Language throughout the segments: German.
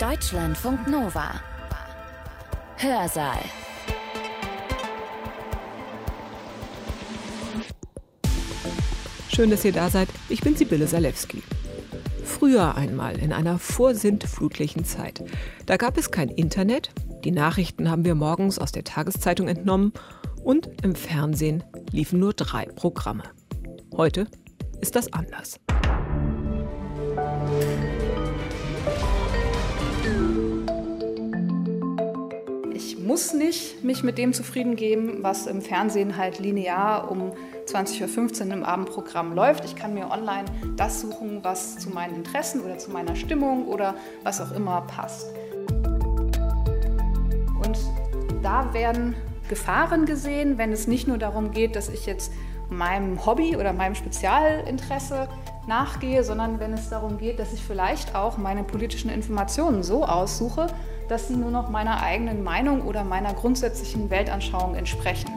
Deutschlandfunk Nova. Hörsaal. Schön, dass ihr da seid. Ich bin Sibylle Salewski. Früher einmal, in einer vorsintflutlichen Zeit. Da gab es kein Internet, die Nachrichten haben wir morgens aus der Tageszeitung entnommen und im Fernsehen liefen nur drei Programme. Heute ist das anders. Muss nicht mich mit dem zufrieden geben, was im Fernsehen halt linear um 20.15 Uhr im Abendprogramm läuft. Ich kann mir online das suchen, was zu meinen Interessen oder zu meiner Stimmung oder was auch immer passt. Und da werden Gefahren gesehen, wenn es nicht nur darum geht, dass ich jetzt meinem Hobby oder meinem Spezialinteresse nachgehe, sondern wenn es darum geht, dass ich vielleicht auch meine politischen Informationen so aussuche, dass sie nur noch meiner eigenen Meinung oder meiner grundsätzlichen Weltanschauung entsprechen.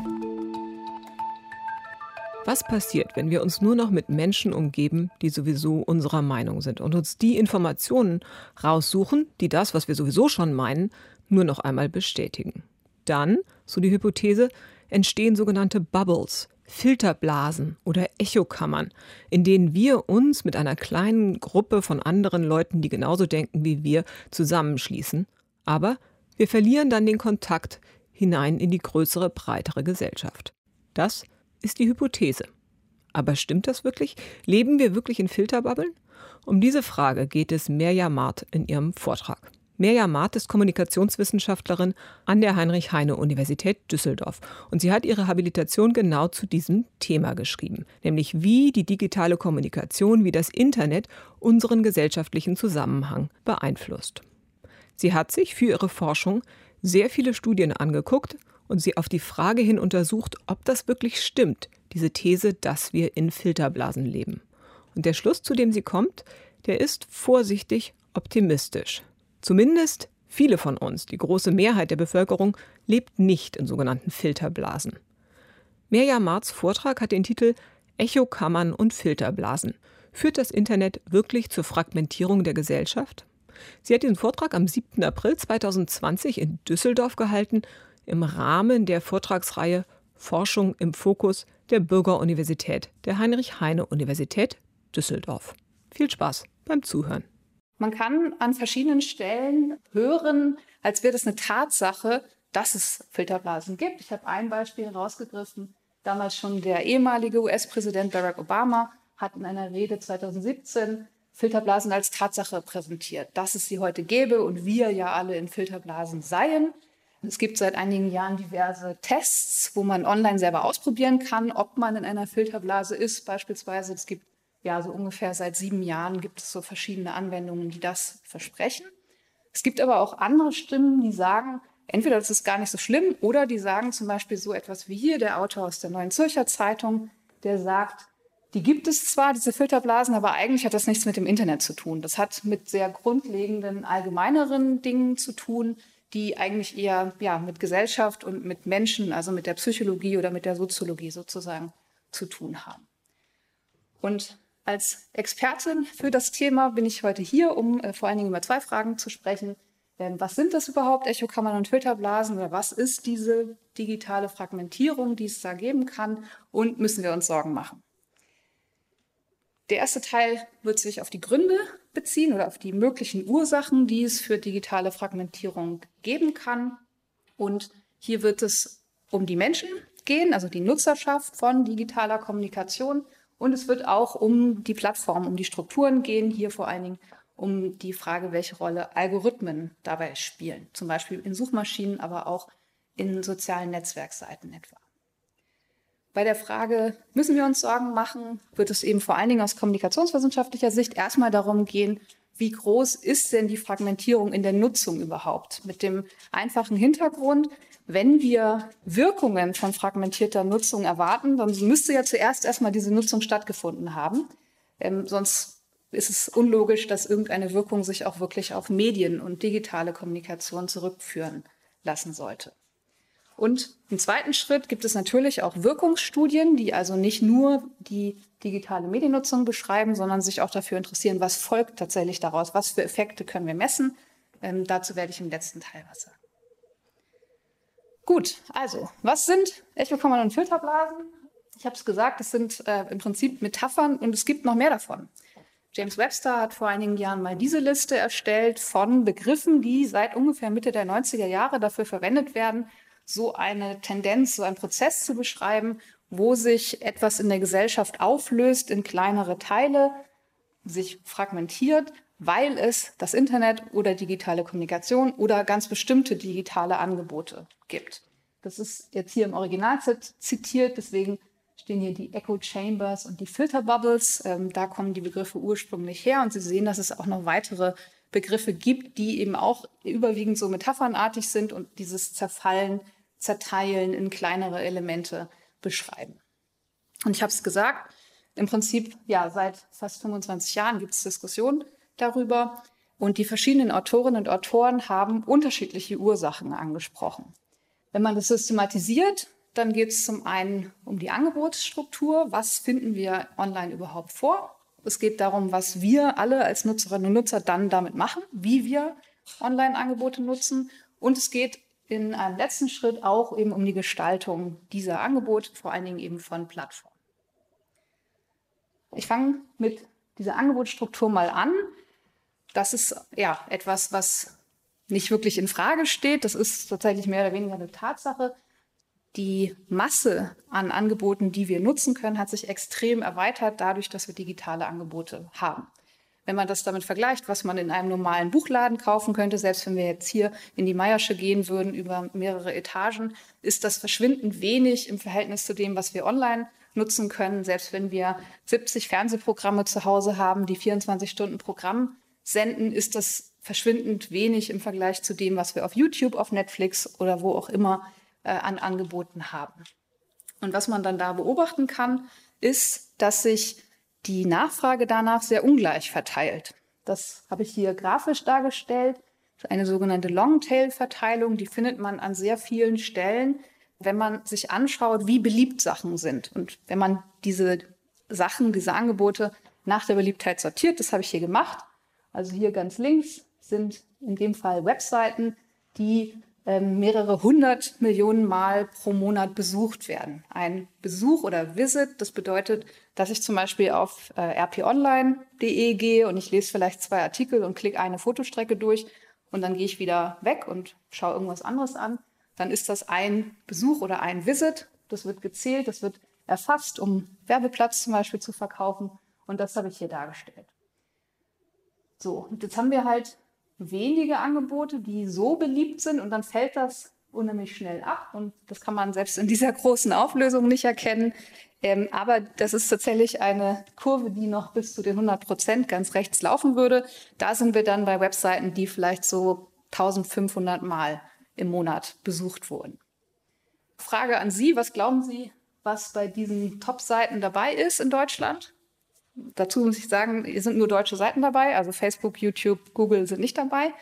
Was passiert, wenn wir uns nur noch mit Menschen umgeben, die sowieso unserer Meinung sind und uns die Informationen raussuchen, die das, was wir sowieso schon meinen, nur noch einmal bestätigen? Dann, so die Hypothese, entstehen sogenannte Bubbles, Filterblasen oder Echokammern, in denen wir uns mit einer kleinen Gruppe von anderen Leuten, die genauso denken wie wir, zusammenschließen. Aber wir verlieren dann den Kontakt hinein in die größere, breitere Gesellschaft. Das ist die Hypothese. Aber stimmt das wirklich? Leben wir wirklich in Filterbubbeln? Um diese Frage geht es Merja Mart in ihrem Vortrag. Mirja Maat ist Kommunikationswissenschaftlerin an der Heinrich-Heine-Universität Düsseldorf. Und sie hat ihre Habilitation genau zu diesem Thema geschrieben, nämlich wie die digitale Kommunikation, wie das Internet unseren gesellschaftlichen Zusammenhang beeinflusst. Sie hat sich für ihre Forschung sehr viele Studien angeguckt und sie auf die Frage hin untersucht, ob das wirklich stimmt, diese These, dass wir in Filterblasen leben. Und der Schluss, zu dem sie kommt, der ist vorsichtig optimistisch. Zumindest viele von uns, die große Mehrheit der Bevölkerung, lebt nicht in sogenannten Filterblasen. Mirja Marz Vortrag hat den Titel Echokammern und Filterblasen. Führt das Internet wirklich zur Fragmentierung der Gesellschaft? Sie hat diesen Vortrag am 7. April 2020 in Düsseldorf gehalten, im Rahmen der Vortragsreihe Forschung im Fokus der Bürgeruniversität der Heinrich-Heine-Universität Düsseldorf. Viel Spaß beim Zuhören. Man kann an verschiedenen Stellen hören, als wäre das eine Tatsache, dass es Filterblasen gibt. Ich habe ein Beispiel herausgegriffen. Damals schon der ehemalige US-Präsident Barack Obama hat in einer Rede 2017 Filterblasen als Tatsache präsentiert, dass es sie heute gäbe und wir ja alle in Filterblasen seien. Es gibt seit einigen Jahren diverse Tests, wo man online selber ausprobieren kann, ob man in einer Filterblase ist. Beispielsweise, es gibt ja, so ungefähr seit sieben Jahren gibt es so verschiedene Anwendungen, die das versprechen. Es gibt aber auch andere Stimmen, die sagen, entweder das ist gar nicht so schlimm oder die sagen zum Beispiel so etwas wie hier, der Autor aus der Neuen Zürcher Zeitung, der sagt, die gibt es zwar, diese Filterblasen, aber eigentlich hat das nichts mit dem Internet zu tun. Das hat mit sehr grundlegenden, allgemeineren Dingen zu tun, die eigentlich eher ja, mit Gesellschaft und mit Menschen, also mit der Psychologie oder mit der Soziologie sozusagen zu tun haben. Und als Expertin für das Thema bin ich heute hier, um äh, vor allen Dingen über zwei Fragen zu sprechen. Ähm, was sind das überhaupt, Echokammern und Filterblasen? Oder was ist diese digitale Fragmentierung, die es da geben kann? Und müssen wir uns Sorgen machen? Der erste Teil wird sich auf die Gründe beziehen oder auf die möglichen Ursachen, die es für digitale Fragmentierung geben kann. Und hier wird es um die Menschen gehen, also die Nutzerschaft von digitaler Kommunikation und es wird auch um die Plattform, um die Strukturen gehen, hier vor allen Dingen um die Frage, welche Rolle Algorithmen dabei spielen. Zum Beispiel in Suchmaschinen, aber auch in sozialen Netzwerkseiten etwa. Bei der Frage, müssen wir uns Sorgen machen, wird es eben vor allen Dingen aus kommunikationswissenschaftlicher Sicht erstmal darum gehen, wie groß ist denn die Fragmentierung in der Nutzung überhaupt? Mit dem einfachen Hintergrund, wenn wir Wirkungen von fragmentierter Nutzung erwarten, dann müsste ja zuerst erstmal diese Nutzung stattgefunden haben. Ähm, sonst ist es unlogisch, dass irgendeine Wirkung sich auch wirklich auf Medien und digitale Kommunikation zurückführen lassen sollte. Und im zweiten Schritt gibt es natürlich auch Wirkungsstudien, die also nicht nur die digitale Mediennutzung beschreiben, sondern sich auch dafür interessieren, was folgt tatsächlich daraus, was für Effekte können wir messen. Ähm, dazu werde ich im letzten Teil was sagen. Gut, also, was sind Echokammern und Filterblasen? Ich habe es gesagt, es sind äh, im Prinzip Metaphern und es gibt noch mehr davon. James Webster hat vor einigen Jahren mal diese Liste erstellt von Begriffen, die seit ungefähr Mitte der 90er Jahre dafür verwendet werden, so eine Tendenz, so einen Prozess zu beschreiben, wo sich etwas in der Gesellschaft auflöst in kleinere Teile, sich fragmentiert, weil es das Internet oder digitale Kommunikation oder ganz bestimmte digitale Angebote gibt. Das ist jetzt hier im Original zitiert, deswegen stehen hier die Echo Chambers und die Filter Bubbles. Ähm, da kommen die Begriffe ursprünglich her und Sie sehen, dass es auch noch weitere Begriffe gibt, die eben auch überwiegend so metaphernartig sind und dieses Zerfallen, Zerteilen in kleinere Elemente beschreiben. Und ich habe es gesagt, im Prinzip, ja, seit fast 25 Jahren gibt es Diskussionen darüber und die verschiedenen Autorinnen und Autoren haben unterschiedliche Ursachen angesprochen. Wenn man das systematisiert, dann geht es zum einen um die Angebotsstruktur. Was finden wir online überhaupt vor? Es geht darum, was wir alle als Nutzerinnen und Nutzer dann damit machen, wie wir Online-Angebote nutzen. Und es geht in einem letzten Schritt auch eben um die Gestaltung dieser Angebote, vor allen Dingen eben von Plattformen. Ich fange mit dieser Angebotsstruktur mal an. Das ist ja etwas, was nicht wirklich in Frage steht. Das ist tatsächlich mehr oder weniger eine Tatsache. Die Masse an Angeboten, die wir nutzen können, hat sich extrem erweitert dadurch, dass wir digitale Angebote haben. Wenn man das damit vergleicht, was man in einem normalen Buchladen kaufen könnte, selbst wenn wir jetzt hier in die Meiersche gehen würden über mehrere Etagen, ist das verschwindend wenig im Verhältnis zu dem, was wir online nutzen können. Selbst wenn wir 70 Fernsehprogramme zu Hause haben, die 24 Stunden Programm senden, ist das verschwindend wenig im Vergleich zu dem, was wir auf YouTube, auf Netflix oder wo auch immer äh, an Angeboten haben. Und was man dann da beobachten kann, ist, dass sich die Nachfrage danach sehr ungleich verteilt. Das habe ich hier grafisch dargestellt. Eine sogenannte Longtail-Verteilung, die findet man an sehr vielen Stellen, wenn man sich anschaut, wie beliebt Sachen sind. Und wenn man diese Sachen, diese Angebote nach der Beliebtheit sortiert, das habe ich hier gemacht. Also hier ganz links sind in dem Fall Webseiten, die ähm, mehrere hundert Millionen Mal pro Monat besucht werden. Ein Besuch oder Visit, das bedeutet, dass ich zum Beispiel auf äh, rponline.de gehe und ich lese vielleicht zwei Artikel und klicke eine Fotostrecke durch und dann gehe ich wieder weg und schaue irgendwas anderes an. Dann ist das ein Besuch oder ein Visit. Das wird gezählt, das wird erfasst, um Werbeplatz zum Beispiel zu verkaufen. Und das habe ich hier dargestellt. So, und jetzt haben wir halt wenige Angebote, die so beliebt sind und dann fällt das unheimlich schnell ab und das kann man selbst in dieser großen Auflösung nicht erkennen. Ähm, aber das ist tatsächlich eine Kurve, die noch bis zu den 100 Prozent ganz rechts laufen würde. Da sind wir dann bei Webseiten, die vielleicht so 1500 Mal im Monat besucht wurden. Frage an Sie, was glauben Sie, was bei diesen Top-Seiten dabei ist in Deutschland? Dazu muss ich sagen, hier sind nur deutsche Seiten dabei, also Facebook, YouTube, Google sind nicht dabei.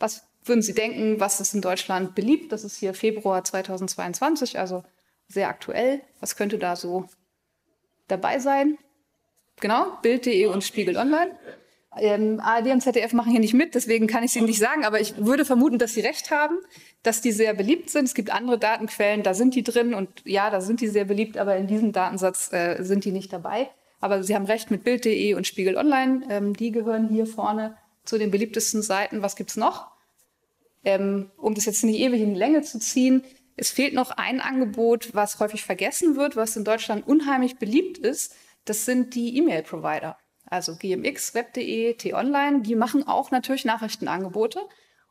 Was würden Sie denken, was ist in Deutschland beliebt? Das ist hier Februar 2022, also sehr aktuell. Was könnte da so dabei sein? Genau, Bild.de und Spiegel Online. Ähm, ARD und ZDF machen hier nicht mit, deswegen kann ich es Ihnen nicht sagen, aber ich würde vermuten, dass Sie recht haben, dass die sehr beliebt sind. Es gibt andere Datenquellen, da sind die drin und ja, da sind die sehr beliebt, aber in diesem Datensatz äh, sind die nicht dabei. Aber Sie haben recht mit Bild.de und Spiegel Online. Ähm, die gehören hier vorne zu den beliebtesten Seiten. Was gibt's noch? Ähm, um das jetzt nicht ewig in die Länge zu ziehen, es fehlt noch ein Angebot, was häufig vergessen wird, was in Deutschland unheimlich beliebt ist. Das sind die E-Mail-Provider. Also GMX, Web.de, T-Online, die machen auch natürlich Nachrichtenangebote.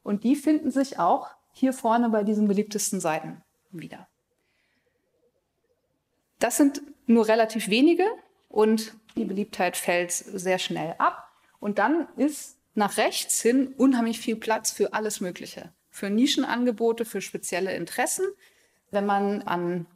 Und die finden sich auch hier vorne bei diesen beliebtesten Seiten wieder. Das sind nur relativ wenige und die Beliebtheit fällt sehr schnell ab. Und dann ist nach rechts hin unheimlich viel Platz für alles Mögliche. Für Nischenangebote, für spezielle Interessen. Wenn man an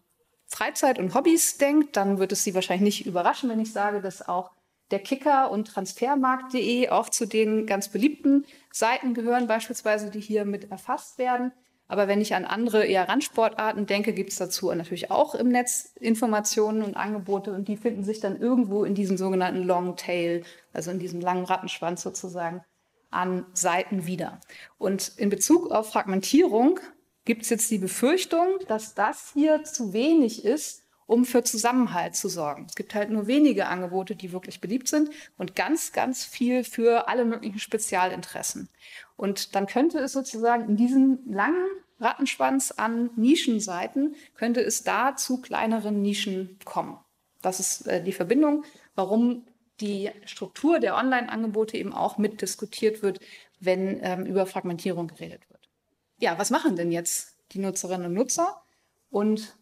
Freizeit und Hobbys denkt, dann wird es Sie wahrscheinlich nicht überraschen, wenn ich sage, dass auch der Kicker und Transfermarkt.de auch zu den ganz beliebten Seiten gehören, beispielsweise, die hier mit erfasst werden. Aber wenn ich an andere eher Randsportarten denke, gibt es dazu natürlich auch im Netz Informationen und Angebote und die finden sich dann irgendwo in diesem sogenannten Long Tail, also in diesem langen Rattenschwanz sozusagen, an Seiten wieder. Und in Bezug auf Fragmentierung gibt es jetzt die Befürchtung, dass das hier zu wenig ist, um für Zusammenhalt zu sorgen. Es gibt halt nur wenige Angebote, die wirklich beliebt sind und ganz, ganz viel für alle möglichen Spezialinteressen. Und dann könnte es sozusagen in diesem langen Rattenschwanz an Nischenseiten, könnte es da zu kleineren Nischen kommen. Das ist äh, die Verbindung, warum die Struktur der Online-Angebote eben auch mitdiskutiert wird, wenn ähm, über Fragmentierung geredet wird. Ja, was machen denn jetzt die Nutzerinnen und Nutzer? Und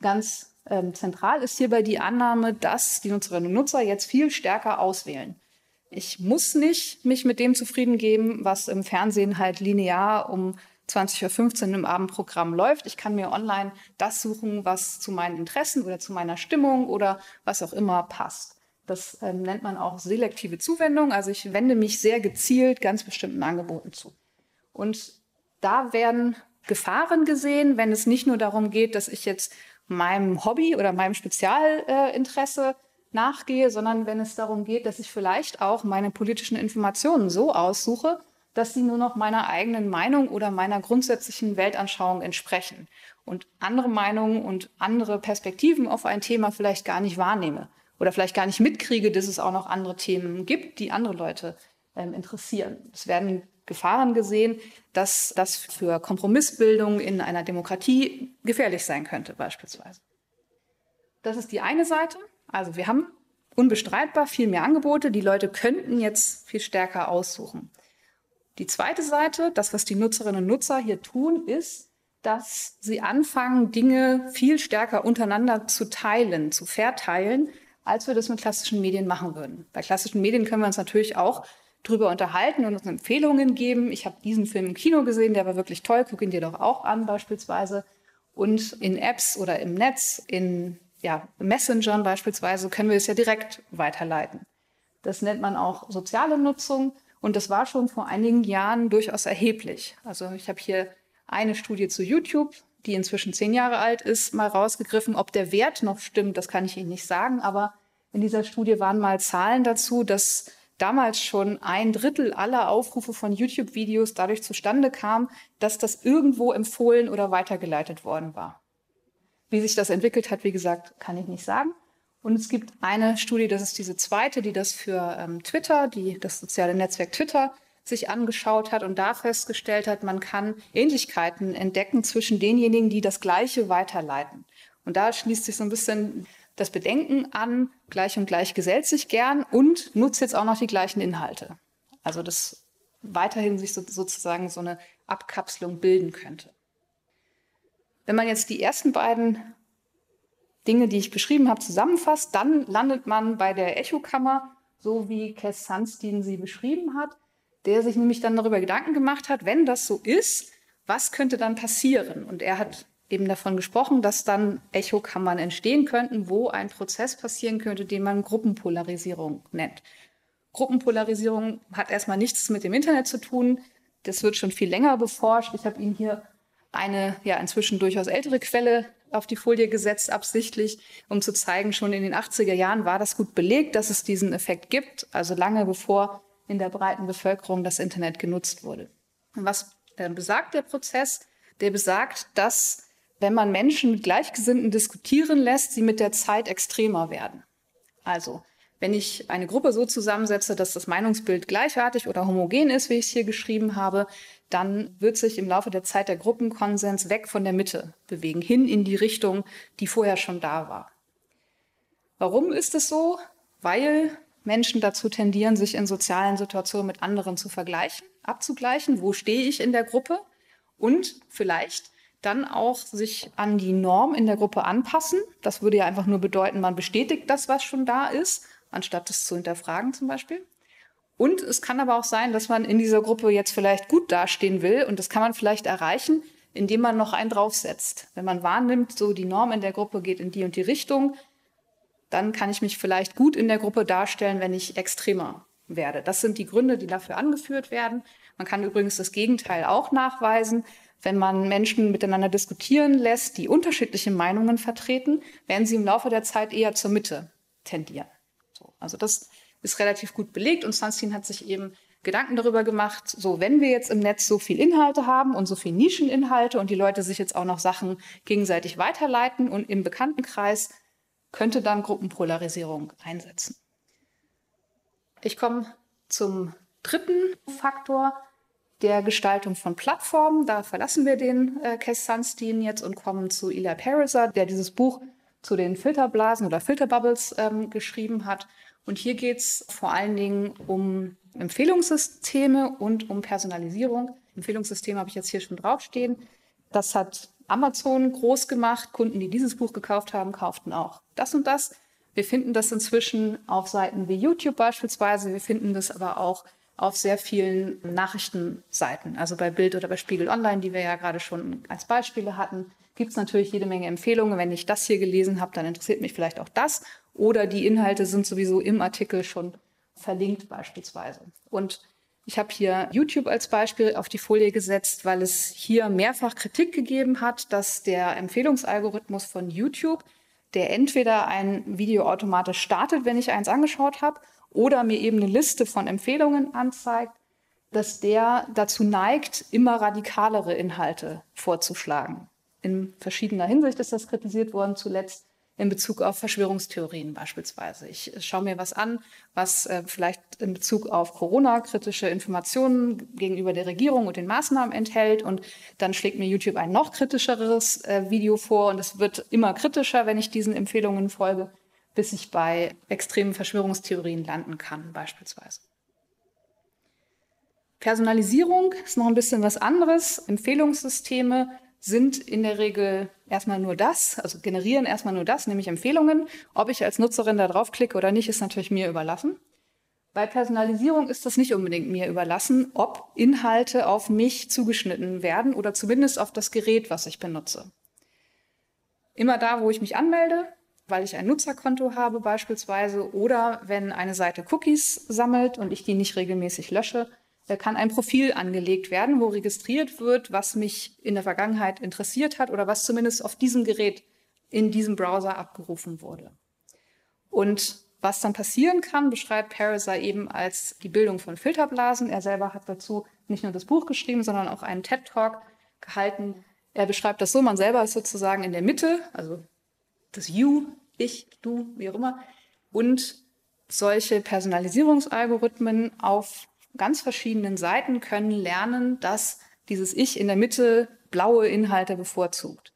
ganz ähm, zentral ist hierbei die Annahme, dass die Nutzerinnen und Nutzer jetzt viel stärker auswählen. Ich muss nicht mich mit dem zufrieden geben, was im Fernsehen halt linear um 20.15 Uhr im Abendprogramm läuft. Ich kann mir online das suchen, was zu meinen Interessen oder zu meiner Stimmung oder was auch immer passt. Das ähm, nennt man auch selektive Zuwendung. Also ich wende mich sehr gezielt ganz bestimmten Angeboten zu. Und da werden Gefahren gesehen, wenn es nicht nur darum geht, dass ich jetzt meinem Hobby oder meinem Spezialinteresse äh, nachgehe, sondern wenn es darum geht, dass ich vielleicht auch meine politischen Informationen so aussuche, dass sie nur noch meiner eigenen Meinung oder meiner grundsätzlichen Weltanschauung entsprechen und andere Meinungen und andere Perspektiven auf ein Thema vielleicht gar nicht wahrnehme oder vielleicht gar nicht mitkriege, dass es auch noch andere Themen gibt, die andere Leute ähm, interessieren. Es werden Gefahren gesehen, dass das für Kompromissbildung in einer Demokratie gefährlich sein könnte, beispielsweise. Das ist die eine Seite. Also wir haben unbestreitbar viel mehr Angebote. Die Leute könnten jetzt viel stärker aussuchen. Die zweite Seite, das, was die Nutzerinnen und Nutzer hier tun, ist, dass sie anfangen, Dinge viel stärker untereinander zu teilen, zu verteilen, als wir das mit klassischen Medien machen würden. Bei klassischen Medien können wir uns natürlich auch drüber unterhalten und uns Empfehlungen geben. Ich habe diesen Film im Kino gesehen, der war wirklich toll, guck ihn dir doch auch an beispielsweise. Und in Apps oder im Netz, in ja, Messengern beispielsweise, können wir es ja direkt weiterleiten. Das nennt man auch soziale Nutzung und das war schon vor einigen Jahren durchaus erheblich. Also ich habe hier eine Studie zu YouTube, die inzwischen zehn Jahre alt ist, mal rausgegriffen. Ob der Wert noch stimmt, das kann ich Ihnen nicht sagen, aber in dieser Studie waren mal Zahlen dazu, dass damals schon ein Drittel aller Aufrufe von YouTube-Videos dadurch zustande kam, dass das irgendwo empfohlen oder weitergeleitet worden war. Wie sich das entwickelt hat, wie gesagt, kann ich nicht sagen. Und es gibt eine Studie, das ist diese zweite, die das für ähm, Twitter, die das soziale Netzwerk Twitter sich angeschaut hat und da festgestellt hat, man kann Ähnlichkeiten entdecken zwischen denjenigen, die das Gleiche weiterleiten. Und da schließt sich so ein bisschen das Bedenken an, gleich und gleich gesellt sich gern und nutzt jetzt auch noch die gleichen Inhalte. Also dass weiterhin sich so, sozusagen so eine Abkapselung bilden könnte. Wenn man jetzt die ersten beiden Dinge, die ich beschrieben habe, zusammenfasst, dann landet man bei der Echokammer, so wie Cass Sunstein sie beschrieben hat, der sich nämlich dann darüber Gedanken gemacht hat, wenn das so ist, was könnte dann passieren? Und er hat eben davon gesprochen, dass dann Echokammern entstehen könnten, wo ein Prozess passieren könnte, den man Gruppenpolarisierung nennt. Gruppenpolarisierung hat erstmal nichts mit dem Internet zu tun. Das wird schon viel länger beforscht. Ich habe Ihnen hier eine ja inzwischen durchaus ältere Quelle auf die Folie gesetzt, absichtlich, um zu zeigen, schon in den 80er Jahren war das gut belegt, dass es diesen Effekt gibt, also lange bevor in der breiten Bevölkerung das Internet genutzt wurde. Und was äh, besagt der Prozess? Der besagt, dass wenn man Menschen mit Gleichgesinnten diskutieren lässt, sie mit der Zeit extremer werden. Also, wenn ich eine Gruppe so zusammensetze, dass das Meinungsbild gleichartig oder homogen ist, wie ich es hier geschrieben habe, dann wird sich im Laufe der Zeit der Gruppenkonsens weg von der Mitte bewegen, hin in die Richtung, die vorher schon da war. Warum ist es so? Weil Menschen dazu tendieren, sich in sozialen Situationen mit anderen zu vergleichen, abzugleichen. Wo stehe ich in der Gruppe? Und vielleicht dann auch sich an die Norm in der Gruppe anpassen. Das würde ja einfach nur bedeuten, man bestätigt das, was schon da ist, anstatt es zu hinterfragen zum Beispiel. Und es kann aber auch sein, dass man in dieser Gruppe jetzt vielleicht gut dastehen will und das kann man vielleicht erreichen, indem man noch einen draufsetzt. Wenn man wahrnimmt, so die Norm in der Gruppe geht in die und die Richtung, dann kann ich mich vielleicht gut in der Gruppe darstellen, wenn ich extremer werde. Das sind die Gründe, die dafür angeführt werden. Man kann übrigens das Gegenteil auch nachweisen. Wenn man Menschen miteinander diskutieren lässt, die unterschiedliche Meinungen vertreten, werden sie im Laufe der Zeit eher zur Mitte tendieren. So, also das ist relativ gut belegt und Sunstein hat sich eben Gedanken darüber gemacht, so wenn wir jetzt im Netz so viel Inhalte haben und so viel Nischeninhalte und die Leute sich jetzt auch noch Sachen gegenseitig weiterleiten und im Bekanntenkreis könnte dann Gruppenpolarisierung einsetzen. Ich komme zum dritten Faktor der Gestaltung von Plattformen. Da verlassen wir den äh, Cass Sunstein jetzt und kommen zu Ila Pariser, der dieses Buch zu den Filterblasen oder Filterbubbles ähm, geschrieben hat. Und hier geht es vor allen Dingen um Empfehlungssysteme und um Personalisierung. Empfehlungssysteme habe ich jetzt hier schon draufstehen. Das hat Amazon groß gemacht. Kunden, die dieses Buch gekauft haben, kauften auch das und das. Wir finden das inzwischen auf Seiten wie YouTube beispielsweise. Wir finden das aber auch auf sehr vielen Nachrichtenseiten, also bei Bild oder bei Spiegel Online, die wir ja gerade schon als Beispiele hatten, gibt es natürlich jede Menge Empfehlungen. Wenn ich das hier gelesen habe, dann interessiert mich vielleicht auch das. Oder die Inhalte sind sowieso im Artikel schon verlinkt beispielsweise. Und ich habe hier YouTube als Beispiel auf die Folie gesetzt, weil es hier mehrfach Kritik gegeben hat, dass der Empfehlungsalgorithmus von YouTube, der entweder ein Video automatisch startet, wenn ich eins angeschaut habe, oder mir eben eine Liste von Empfehlungen anzeigt, dass der dazu neigt, immer radikalere Inhalte vorzuschlagen. In verschiedener Hinsicht ist das kritisiert worden, zuletzt in Bezug auf Verschwörungstheorien beispielsweise. Ich schaue mir was an, was äh, vielleicht in Bezug auf Corona kritische Informationen gegenüber der Regierung und den Maßnahmen enthält und dann schlägt mir YouTube ein noch kritischeres äh, Video vor und es wird immer kritischer, wenn ich diesen Empfehlungen folge, bis ich bei extremen Verschwörungstheorien landen kann beispielsweise. Personalisierung ist noch ein bisschen was anderes. Empfehlungssysteme sind in der Regel erstmal nur das, also generieren erstmal nur das, nämlich Empfehlungen. Ob ich als Nutzerin da draufklicke oder nicht, ist natürlich mir überlassen. Bei Personalisierung ist das nicht unbedingt mir überlassen, ob Inhalte auf mich zugeschnitten werden oder zumindest auf das Gerät, was ich benutze. Immer da, wo ich mich anmelde, weil ich ein Nutzerkonto habe beispielsweise, oder wenn eine Seite Cookies sammelt und ich die nicht regelmäßig lösche, kann ein Profil angelegt werden, wo registriert wird, was mich in der Vergangenheit interessiert hat oder was zumindest auf diesem Gerät in diesem Browser abgerufen wurde. Und was dann passieren kann, beschreibt Pariser eben als die Bildung von Filterblasen. Er selber hat dazu nicht nur das Buch geschrieben, sondern auch einen TED-Talk gehalten. Er beschreibt das so, man selber ist sozusagen in der Mitte, also das You, ich, du, wie auch immer, und solche Personalisierungsalgorithmen auf ganz verschiedenen Seiten können lernen, dass dieses Ich in der Mitte blaue Inhalte bevorzugt.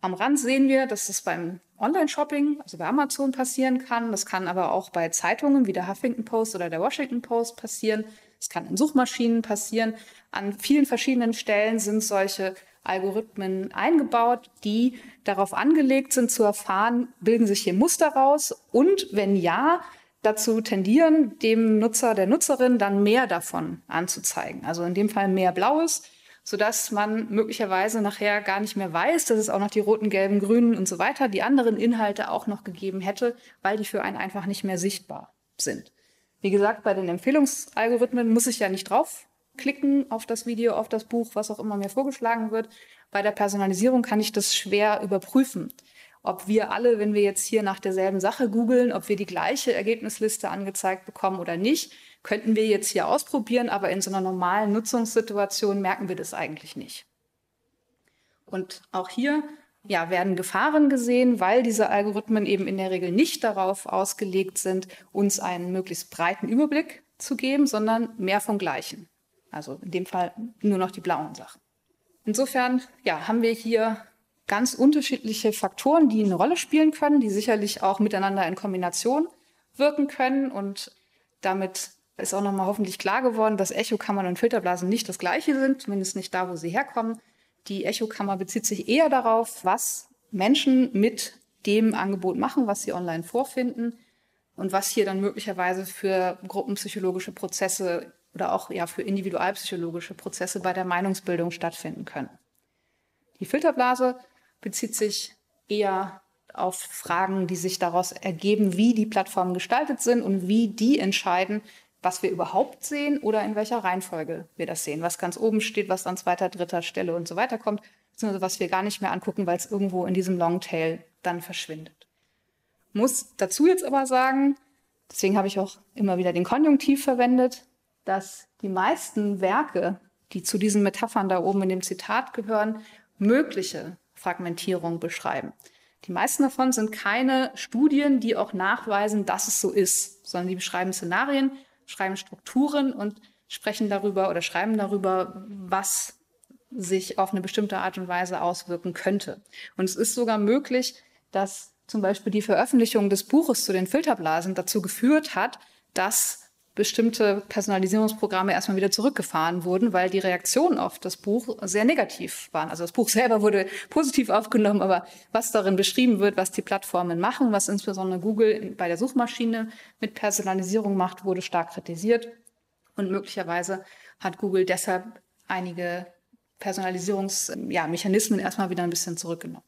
Am Rand sehen wir, dass das beim Online-Shopping, also bei Amazon passieren kann. Das kann aber auch bei Zeitungen wie der Huffington Post oder der Washington Post passieren. Es kann in Suchmaschinen passieren. An vielen verschiedenen Stellen sind solche Algorithmen eingebaut, die darauf angelegt sind zu erfahren, bilden sich hier Muster raus und wenn ja, dazu tendieren, dem Nutzer, der Nutzerin dann mehr davon anzuzeigen. Also in dem Fall mehr Blaues, sodass man möglicherweise nachher gar nicht mehr weiß, dass es auch noch die roten, gelben, grünen und so weiter, die anderen Inhalte auch noch gegeben hätte, weil die für einen einfach nicht mehr sichtbar sind. Wie gesagt, bei den Empfehlungsalgorithmen muss ich ja nicht draufklicken auf das Video, auf das Buch, was auch immer mir vorgeschlagen wird. Bei der Personalisierung kann ich das schwer überprüfen ob wir alle, wenn wir jetzt hier nach derselben Sache googeln, ob wir die gleiche Ergebnisliste angezeigt bekommen oder nicht, könnten wir jetzt hier ausprobieren, aber in so einer normalen Nutzungssituation merken wir das eigentlich nicht. Und auch hier ja, werden Gefahren gesehen, weil diese Algorithmen eben in der Regel nicht darauf ausgelegt sind, uns einen möglichst breiten Überblick zu geben, sondern mehr vom Gleichen. Also in dem Fall nur noch die blauen Sachen. Insofern ja, haben wir hier ganz unterschiedliche Faktoren, die eine Rolle spielen können, die sicherlich auch miteinander in Kombination wirken können. Und damit ist auch nochmal hoffentlich klar geworden, dass Echokammern und Filterblasen nicht das gleiche sind, zumindest nicht da, wo sie herkommen. Die Echokammer bezieht sich eher darauf, was Menschen mit dem Angebot machen, was sie online vorfinden und was hier dann möglicherweise für gruppenpsychologische Prozesse oder auch ja für individualpsychologische Prozesse bei der Meinungsbildung stattfinden können. Die Filterblase bezieht sich eher auf Fragen, die sich daraus ergeben, wie die Plattformen gestaltet sind und wie die entscheiden, was wir überhaupt sehen oder in welcher Reihenfolge wir das sehen. Was ganz oben steht, was an zweiter, dritter Stelle und so weiter kommt, beziehungsweise was wir gar nicht mehr angucken, weil es irgendwo in diesem Longtail dann verschwindet. Muss dazu jetzt aber sagen, deswegen habe ich auch immer wieder den Konjunktiv verwendet, dass die meisten Werke, die zu diesen Metaphern da oben in dem Zitat gehören, mögliche Fragmentierung beschreiben. Die meisten davon sind keine Studien, die auch nachweisen, dass es so ist, sondern die beschreiben Szenarien, schreiben Strukturen und sprechen darüber oder schreiben darüber, was sich auf eine bestimmte Art und Weise auswirken könnte. Und es ist sogar möglich, dass zum Beispiel die Veröffentlichung des Buches zu den Filterblasen dazu geführt hat, dass bestimmte Personalisierungsprogramme erstmal wieder zurückgefahren wurden, weil die Reaktionen auf das Buch sehr negativ waren. Also das Buch selber wurde positiv aufgenommen, aber was darin beschrieben wird, was die Plattformen machen, was insbesondere Google bei der Suchmaschine mit Personalisierung macht, wurde stark kritisiert. Und möglicherweise hat Google deshalb einige Personalisierungsmechanismen ja, erstmal wieder ein bisschen zurückgenommen.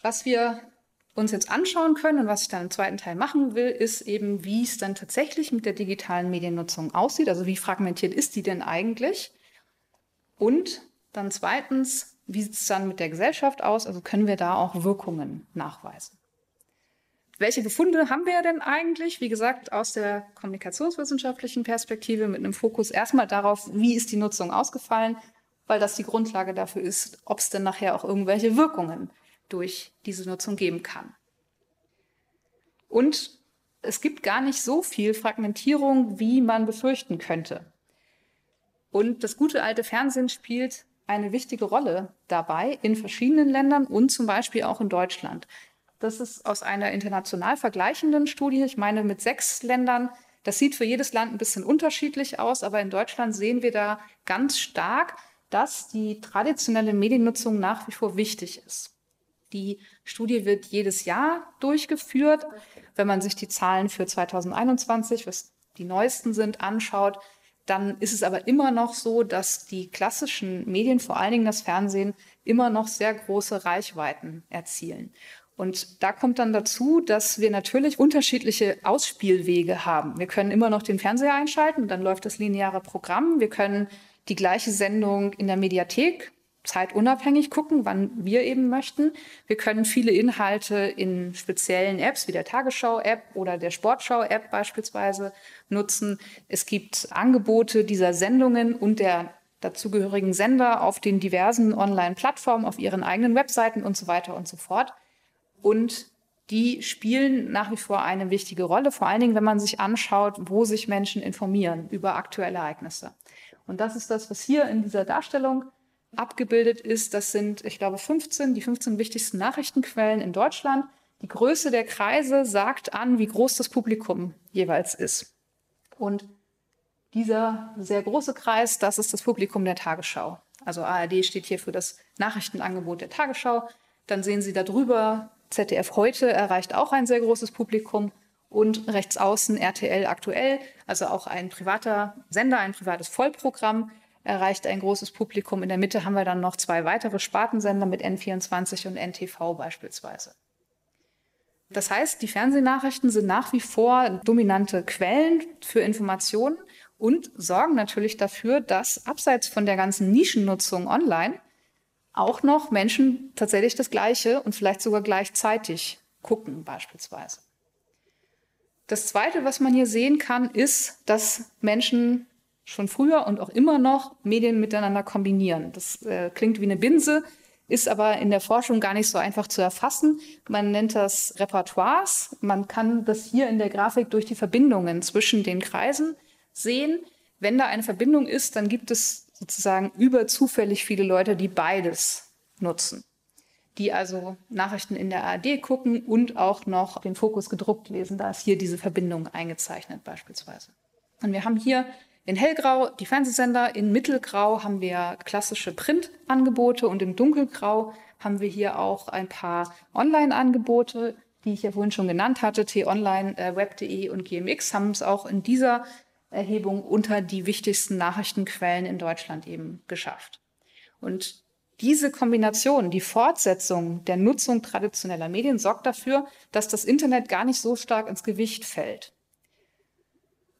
Was wir uns jetzt anschauen können und was ich dann im zweiten Teil machen will, ist eben, wie es dann tatsächlich mit der digitalen Mediennutzung aussieht. Also wie fragmentiert ist die denn eigentlich? Und dann zweitens, wie sieht es dann mit der Gesellschaft aus? Also können wir da auch Wirkungen nachweisen? Welche Befunde haben wir denn eigentlich? Wie gesagt, aus der kommunikationswissenschaftlichen Perspektive mit einem Fokus erstmal darauf, wie ist die Nutzung ausgefallen, weil das die Grundlage dafür ist, ob es denn nachher auch irgendwelche Wirkungen durch diese Nutzung geben kann. Und es gibt gar nicht so viel Fragmentierung, wie man befürchten könnte. Und das gute alte Fernsehen spielt eine wichtige Rolle dabei in verschiedenen Ländern und zum Beispiel auch in Deutschland. Das ist aus einer international vergleichenden Studie, ich meine mit sechs Ländern. Das sieht für jedes Land ein bisschen unterschiedlich aus, aber in Deutschland sehen wir da ganz stark, dass die traditionelle Mediennutzung nach wie vor wichtig ist. Die Studie wird jedes Jahr durchgeführt. Wenn man sich die Zahlen für 2021, was die neuesten sind, anschaut, dann ist es aber immer noch so, dass die klassischen Medien, vor allen Dingen das Fernsehen, immer noch sehr große Reichweiten erzielen. Und da kommt dann dazu, dass wir natürlich unterschiedliche Ausspielwege haben. Wir können immer noch den Fernseher einschalten, dann läuft das lineare Programm. Wir können die gleiche Sendung in der Mediathek zeitunabhängig gucken, wann wir eben möchten. Wir können viele Inhalte in speziellen Apps wie der Tagesschau-App oder der Sportschau-App beispielsweise nutzen. Es gibt Angebote dieser Sendungen und der dazugehörigen Sender auf den diversen Online-Plattformen, auf ihren eigenen Webseiten und so weiter und so fort. Und die spielen nach wie vor eine wichtige Rolle, vor allen Dingen, wenn man sich anschaut, wo sich Menschen informieren über aktuelle Ereignisse. Und das ist das, was hier in dieser Darstellung abgebildet ist. Das sind, ich glaube, 15, die 15 wichtigsten Nachrichtenquellen in Deutschland. Die Größe der Kreise sagt an, wie groß das Publikum jeweils ist. Und dieser sehr große Kreis, das ist das Publikum der Tagesschau. Also ARD steht hier für das Nachrichtenangebot der Tagesschau. Dann sehen Sie darüber, ZDF heute erreicht auch ein sehr großes Publikum und rechts außen RTL aktuell, also auch ein privater Sender, ein privates Vollprogramm erreicht ein großes Publikum. In der Mitte haben wir dann noch zwei weitere Spartensender mit N24 und NTV beispielsweise. Das heißt, die Fernsehnachrichten sind nach wie vor dominante Quellen für Informationen und sorgen natürlich dafür, dass abseits von der ganzen Nischennutzung online auch noch Menschen tatsächlich das Gleiche und vielleicht sogar gleichzeitig gucken beispielsweise. Das Zweite, was man hier sehen kann, ist, dass Menschen schon früher und auch immer noch Medien miteinander kombinieren. Das äh, klingt wie eine Binse, ist aber in der Forschung gar nicht so einfach zu erfassen. Man nennt das Repertoires. Man kann das hier in der Grafik durch die Verbindungen zwischen den Kreisen sehen. Wenn da eine Verbindung ist, dann gibt es sozusagen überzufällig viele Leute, die beides nutzen. Die also Nachrichten in der ARD gucken und auch noch den Fokus gedruckt lesen. Da ist hier diese Verbindung eingezeichnet beispielsweise. Und wir haben hier in hellgrau die Fernsehsender, in mittelgrau haben wir klassische Printangebote und im dunkelgrau haben wir hier auch ein paar Online-Angebote, die ich ja vorhin schon genannt hatte. T-Online, äh, Web.de und GMX haben es auch in dieser Erhebung unter die wichtigsten Nachrichtenquellen in Deutschland eben geschafft. Und diese Kombination, die Fortsetzung der Nutzung traditioneller Medien sorgt dafür, dass das Internet gar nicht so stark ins Gewicht fällt.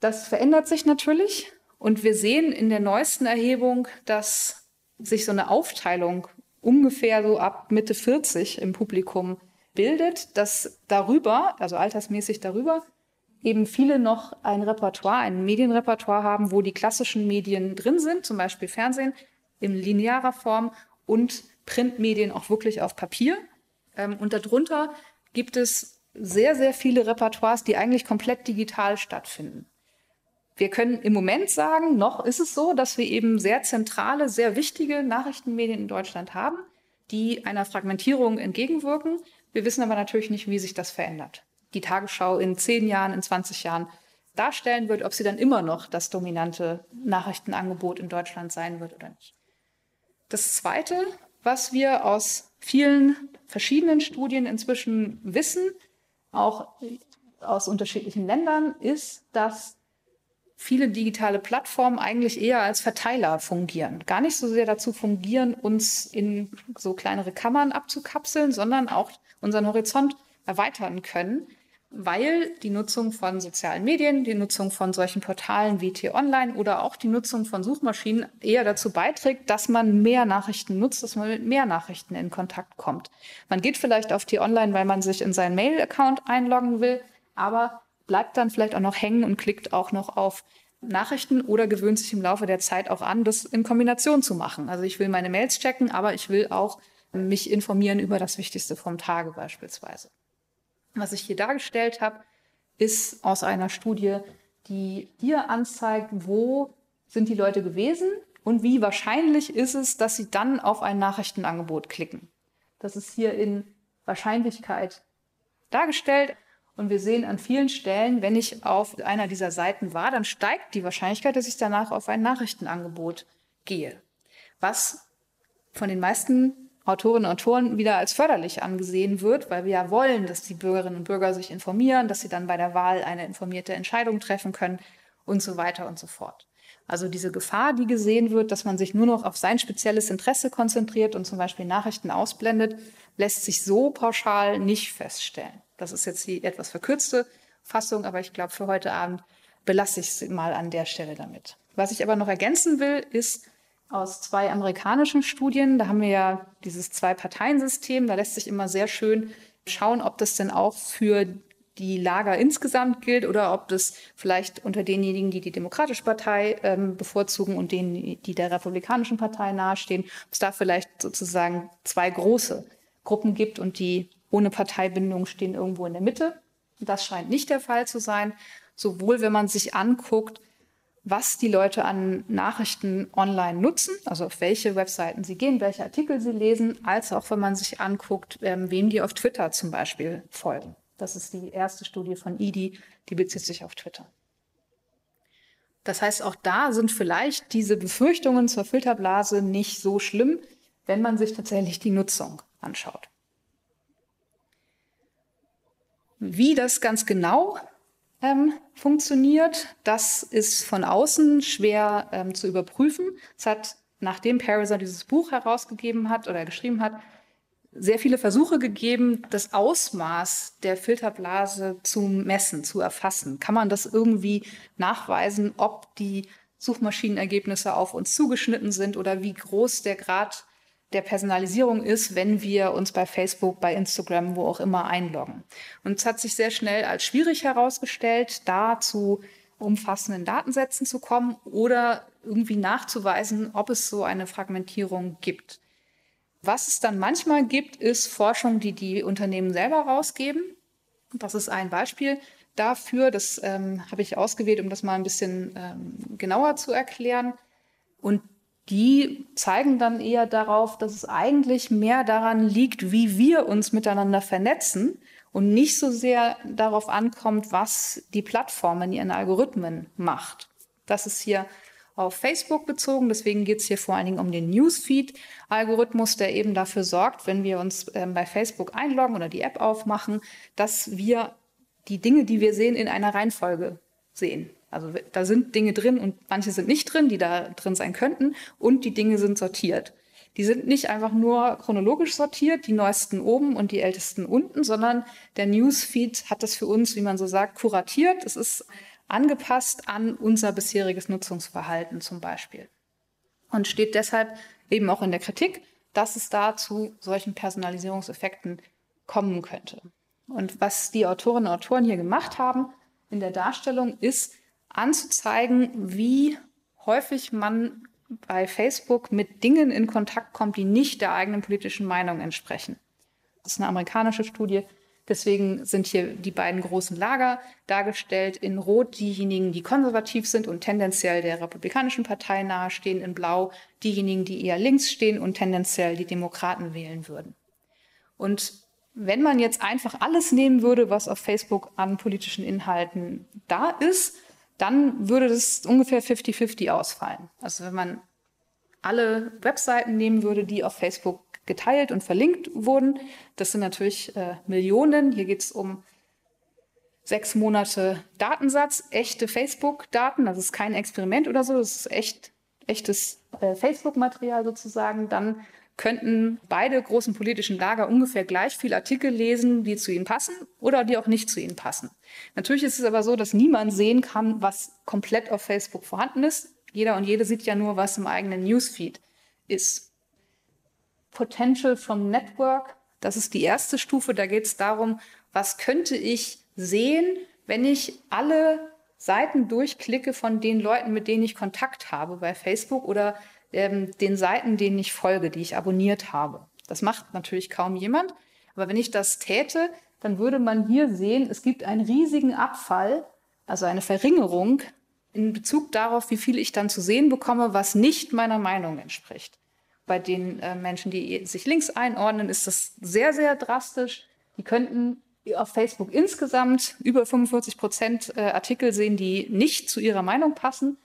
Das verändert sich natürlich. Und wir sehen in der neuesten Erhebung, dass sich so eine Aufteilung ungefähr so ab Mitte 40 im Publikum bildet, dass darüber, also altersmäßig darüber, eben viele noch ein Repertoire, ein Medienrepertoire haben, wo die klassischen Medien drin sind, zum Beispiel Fernsehen in linearer Form und Printmedien auch wirklich auf Papier. Ähm, und darunter gibt es sehr, sehr viele Repertoires, die eigentlich komplett digital stattfinden. Wir können im Moment sagen, noch ist es so, dass wir eben sehr zentrale, sehr wichtige Nachrichtenmedien in Deutschland haben, die einer Fragmentierung entgegenwirken. Wir wissen aber natürlich nicht, wie sich das verändert. Die Tagesschau in zehn Jahren, in 20 Jahren darstellen wird, ob sie dann immer noch das dominante Nachrichtenangebot in Deutschland sein wird oder nicht. Das Zweite, was wir aus vielen verschiedenen Studien inzwischen wissen, auch aus unterschiedlichen Ländern, ist, dass viele digitale Plattformen eigentlich eher als Verteiler fungieren. Gar nicht so sehr dazu fungieren, uns in so kleinere Kammern abzukapseln, sondern auch unseren Horizont erweitern können, weil die Nutzung von sozialen Medien, die Nutzung von solchen Portalen wie T-Online oder auch die Nutzung von Suchmaschinen eher dazu beiträgt, dass man mehr Nachrichten nutzt, dass man mit mehr Nachrichten in Kontakt kommt. Man geht vielleicht auf T-Online, weil man sich in seinen Mail-Account einloggen will, aber bleibt dann vielleicht auch noch hängen und klickt auch noch auf Nachrichten oder gewöhnt sich im Laufe der Zeit auch an, das in Kombination zu machen. Also ich will meine Mails checken, aber ich will auch mich informieren über das Wichtigste vom Tage beispielsweise. Was ich hier dargestellt habe, ist aus einer Studie, die hier anzeigt, wo sind die Leute gewesen und wie wahrscheinlich ist es, dass sie dann auf ein Nachrichtenangebot klicken. Das ist hier in Wahrscheinlichkeit dargestellt. Und wir sehen an vielen Stellen, wenn ich auf einer dieser Seiten war, dann steigt die Wahrscheinlichkeit, dass ich danach auf ein Nachrichtenangebot gehe. Was von den meisten Autorinnen und Autoren wieder als förderlich angesehen wird, weil wir ja wollen, dass die Bürgerinnen und Bürger sich informieren, dass sie dann bei der Wahl eine informierte Entscheidung treffen können und so weiter und so fort. Also diese Gefahr, die gesehen wird, dass man sich nur noch auf sein spezielles Interesse konzentriert und zum Beispiel Nachrichten ausblendet, lässt sich so pauschal nicht feststellen. Das ist jetzt die etwas verkürzte Fassung, aber ich glaube, für heute Abend belasse ich es mal an der Stelle damit. Was ich aber noch ergänzen will, ist aus zwei amerikanischen Studien. Da haben wir ja dieses Zwei-Parteien-System. Da lässt sich immer sehr schön schauen, ob das denn auch für die Lager insgesamt gilt oder ob das vielleicht unter denjenigen, die die Demokratische Partei ähm, bevorzugen und denen, die der Republikanischen Partei nahestehen, ob es da vielleicht sozusagen zwei große Gruppen gibt und die ohne Parteibindung stehen irgendwo in der Mitte. Das scheint nicht der Fall zu sein. Sowohl wenn man sich anguckt, was die Leute an Nachrichten online nutzen, also auf welche Webseiten sie gehen, welche Artikel sie lesen, als auch wenn man sich anguckt, ähm, wem die auf Twitter zum Beispiel folgen. Das ist die erste Studie von IDI, die bezieht sich auf Twitter. Das heißt, auch da sind vielleicht diese Befürchtungen zur Filterblase nicht so schlimm, wenn man sich tatsächlich die Nutzung anschaut. Wie das ganz genau ähm, funktioniert, das ist von außen schwer ähm, zu überprüfen. Es hat, nachdem Pariser dieses Buch herausgegeben hat oder geschrieben hat, sehr viele Versuche gegeben, das Ausmaß der Filterblase zu messen, zu erfassen. Kann man das irgendwie nachweisen, ob die Suchmaschinenergebnisse auf uns zugeschnitten sind oder wie groß der Grad der Personalisierung ist, wenn wir uns bei Facebook, bei Instagram, wo auch immer einloggen. Und es hat sich sehr schnell als schwierig herausgestellt, da zu umfassenden Datensätzen zu kommen oder irgendwie nachzuweisen, ob es so eine Fragmentierung gibt. Was es dann manchmal gibt, ist Forschung, die die Unternehmen selber rausgeben. Das ist ein Beispiel dafür. Das ähm, habe ich ausgewählt, um das mal ein bisschen ähm, genauer zu erklären. Und die zeigen dann eher darauf, dass es eigentlich mehr daran liegt, wie wir uns miteinander vernetzen und nicht so sehr darauf ankommt, was die Plattform in ihren Algorithmen macht. Das ist hier auf Facebook bezogen, deswegen geht es hier vor allen Dingen um den Newsfeed-Algorithmus, der eben dafür sorgt, wenn wir uns ähm, bei Facebook einloggen oder die App aufmachen, dass wir die Dinge, die wir sehen, in einer Reihenfolge sehen. Also da sind Dinge drin und manche sind nicht drin, die da drin sein könnten und die Dinge sind sortiert. Die sind nicht einfach nur chronologisch sortiert, die neuesten oben und die ältesten unten, sondern der Newsfeed hat das für uns, wie man so sagt, kuratiert. Es ist angepasst an unser bisheriges Nutzungsverhalten zum Beispiel. Und steht deshalb eben auch in der Kritik, dass es da zu solchen Personalisierungseffekten kommen könnte. Und was die Autorinnen und Autoren hier gemacht haben, in der Darstellung ist, anzuzeigen, wie häufig man bei Facebook mit Dingen in Kontakt kommt, die nicht der eigenen politischen Meinung entsprechen. Das ist eine amerikanische Studie. Deswegen sind hier die beiden großen Lager dargestellt. In Rot diejenigen, die konservativ sind und tendenziell der Republikanischen Partei nahestehen. In Blau diejenigen, die eher links stehen und tendenziell die Demokraten wählen würden. Und wenn man jetzt einfach alles nehmen würde, was auf Facebook an politischen Inhalten da ist, dann würde das ungefähr 50-50 ausfallen. Also wenn man alle Webseiten nehmen würde, die auf Facebook geteilt und verlinkt wurden, das sind natürlich äh, Millionen. Hier geht es um sechs Monate Datensatz, echte Facebook-Daten. Das ist kein Experiment oder so, das ist echt, echtes äh, Facebook-Material sozusagen. Dann könnten beide großen politischen Lager ungefähr gleich viel Artikel lesen, die zu ihnen passen oder die auch nicht zu ihnen passen. Natürlich ist es aber so, dass niemand sehen kann, was komplett auf Facebook vorhanden ist. Jeder und jede sieht ja nur, was im eigenen Newsfeed ist. Potential from Network, das ist die erste Stufe. Da geht es darum, was könnte ich sehen, wenn ich alle Seiten durchklicke von den Leuten, mit denen ich Kontakt habe bei Facebook oder ähm, den Seiten, denen ich folge, die ich abonniert habe. Das macht natürlich kaum jemand. Aber wenn ich das täte, dann würde man hier sehen, es gibt einen riesigen Abfall, also eine Verringerung in Bezug darauf, wie viel ich dann zu sehen bekomme, was nicht meiner Meinung entspricht. Bei den äh, Menschen, die sich links einordnen, ist das sehr, sehr drastisch. Die könnten auf Facebook insgesamt über 45 Prozent äh, Artikel sehen, die nicht zu ihrer Meinung passen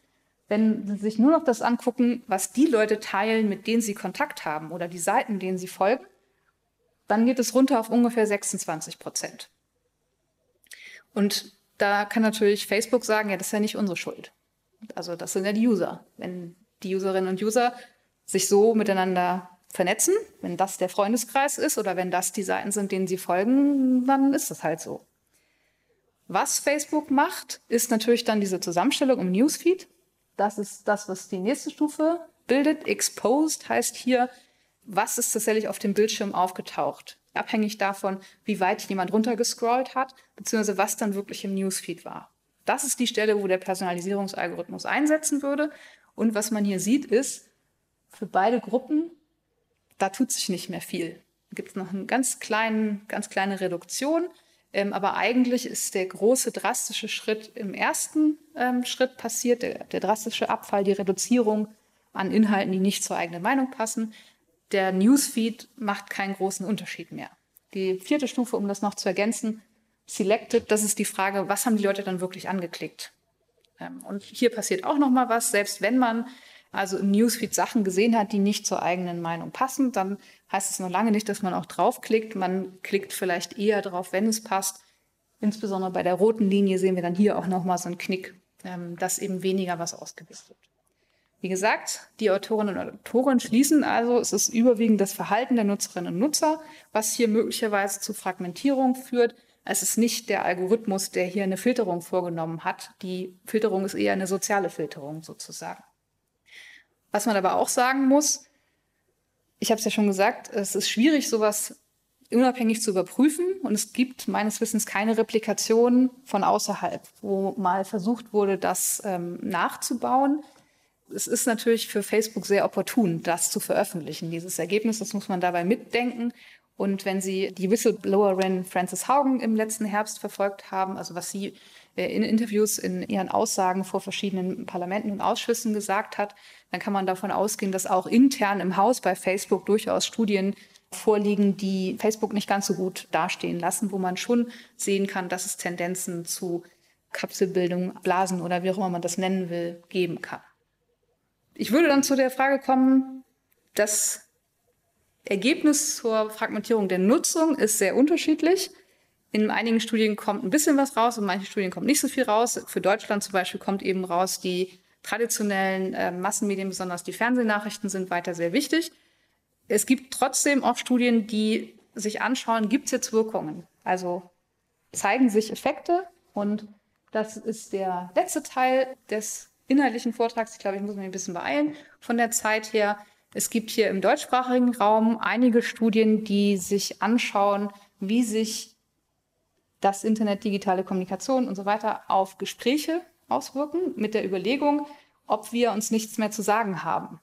wenn Sie sich nur noch das angucken, was die Leute teilen, mit denen Sie Kontakt haben oder die Seiten, denen Sie folgen, dann geht es runter auf ungefähr 26 Prozent. Und da kann natürlich Facebook sagen, ja, das ist ja nicht unsere Schuld. Also das sind ja die User. Wenn die Userinnen und User sich so miteinander vernetzen, wenn das der Freundeskreis ist oder wenn das die Seiten sind, denen sie folgen, dann ist das halt so. Was Facebook macht, ist natürlich dann diese Zusammenstellung im Newsfeed. Das ist das, was die nächste Stufe bildet. Exposed heißt hier, was ist tatsächlich auf dem Bildschirm aufgetaucht. Abhängig davon, wie weit jemand runtergescrollt hat, beziehungsweise was dann wirklich im Newsfeed war. Das ist die Stelle, wo der Personalisierungsalgorithmus einsetzen würde. Und was man hier sieht, ist, für beide Gruppen, da tut sich nicht mehr viel. Da gibt es noch eine ganz, ganz kleine Reduktion. Ähm, aber eigentlich ist der große drastische Schritt im ersten ähm, Schritt passiert, der, der drastische Abfall, die Reduzierung an Inhalten, die nicht zur eigenen Meinung passen. Der Newsfeed macht keinen großen Unterschied mehr. Die vierte Stufe, um das noch zu ergänzen, Selected, das ist die Frage, was haben die Leute dann wirklich angeklickt? Ähm, und hier passiert auch noch mal was, selbst wenn man also im Newsfeed Sachen gesehen hat, die nicht zur eigenen Meinung passen, dann heißt es noch lange nicht, dass man auch draufklickt. Man klickt vielleicht eher drauf, wenn es passt. Insbesondere bei der roten Linie sehen wir dann hier auch nochmal so einen Knick, ähm, dass eben weniger was ausgewählt wird. Wie gesagt, die Autorinnen und Autoren schließen also, es ist überwiegend das Verhalten der Nutzerinnen und Nutzer, was hier möglicherweise zu Fragmentierung führt. Es ist nicht der Algorithmus, der hier eine Filterung vorgenommen hat. Die Filterung ist eher eine soziale Filterung sozusagen. Was man aber auch sagen muss, ich habe es ja schon gesagt, es ist schwierig, sowas unabhängig zu überprüfen. Und es gibt meines Wissens keine Replikation von außerhalb, wo mal versucht wurde, das ähm, nachzubauen. Es ist natürlich für Facebook sehr opportun, das zu veröffentlichen, dieses Ergebnis. Das muss man dabei mitdenken. Und wenn Sie die Whistleblowerin Frances Haugen im letzten Herbst verfolgt haben, also was sie in Interviews, in ihren Aussagen vor verschiedenen Parlamenten und Ausschüssen gesagt hat, dann kann man davon ausgehen, dass auch intern im Haus bei Facebook durchaus Studien vorliegen, die Facebook nicht ganz so gut dastehen lassen, wo man schon sehen kann, dass es Tendenzen zu Kapselbildung, Blasen oder wie auch immer man das nennen will, geben kann. Ich würde dann zu der Frage kommen, das Ergebnis zur Fragmentierung der Nutzung ist sehr unterschiedlich. In einigen Studien kommt ein bisschen was raus, in manchen Studien kommt nicht so viel raus. Für Deutschland zum Beispiel kommt eben raus, die traditionellen äh, Massenmedien, besonders die Fernsehnachrichten, sind weiter sehr wichtig. Es gibt trotzdem auch Studien, die sich anschauen, gibt es jetzt Wirkungen? Also zeigen sich Effekte und das ist der letzte Teil des inhaltlichen Vortrags. Ich glaube, ich muss mich ein bisschen beeilen von der Zeit her. Es gibt hier im deutschsprachigen Raum einige Studien, die sich anschauen, wie sich das Internet, digitale Kommunikation und so weiter auf Gespräche auswirken, mit der Überlegung, ob wir uns nichts mehr zu sagen haben,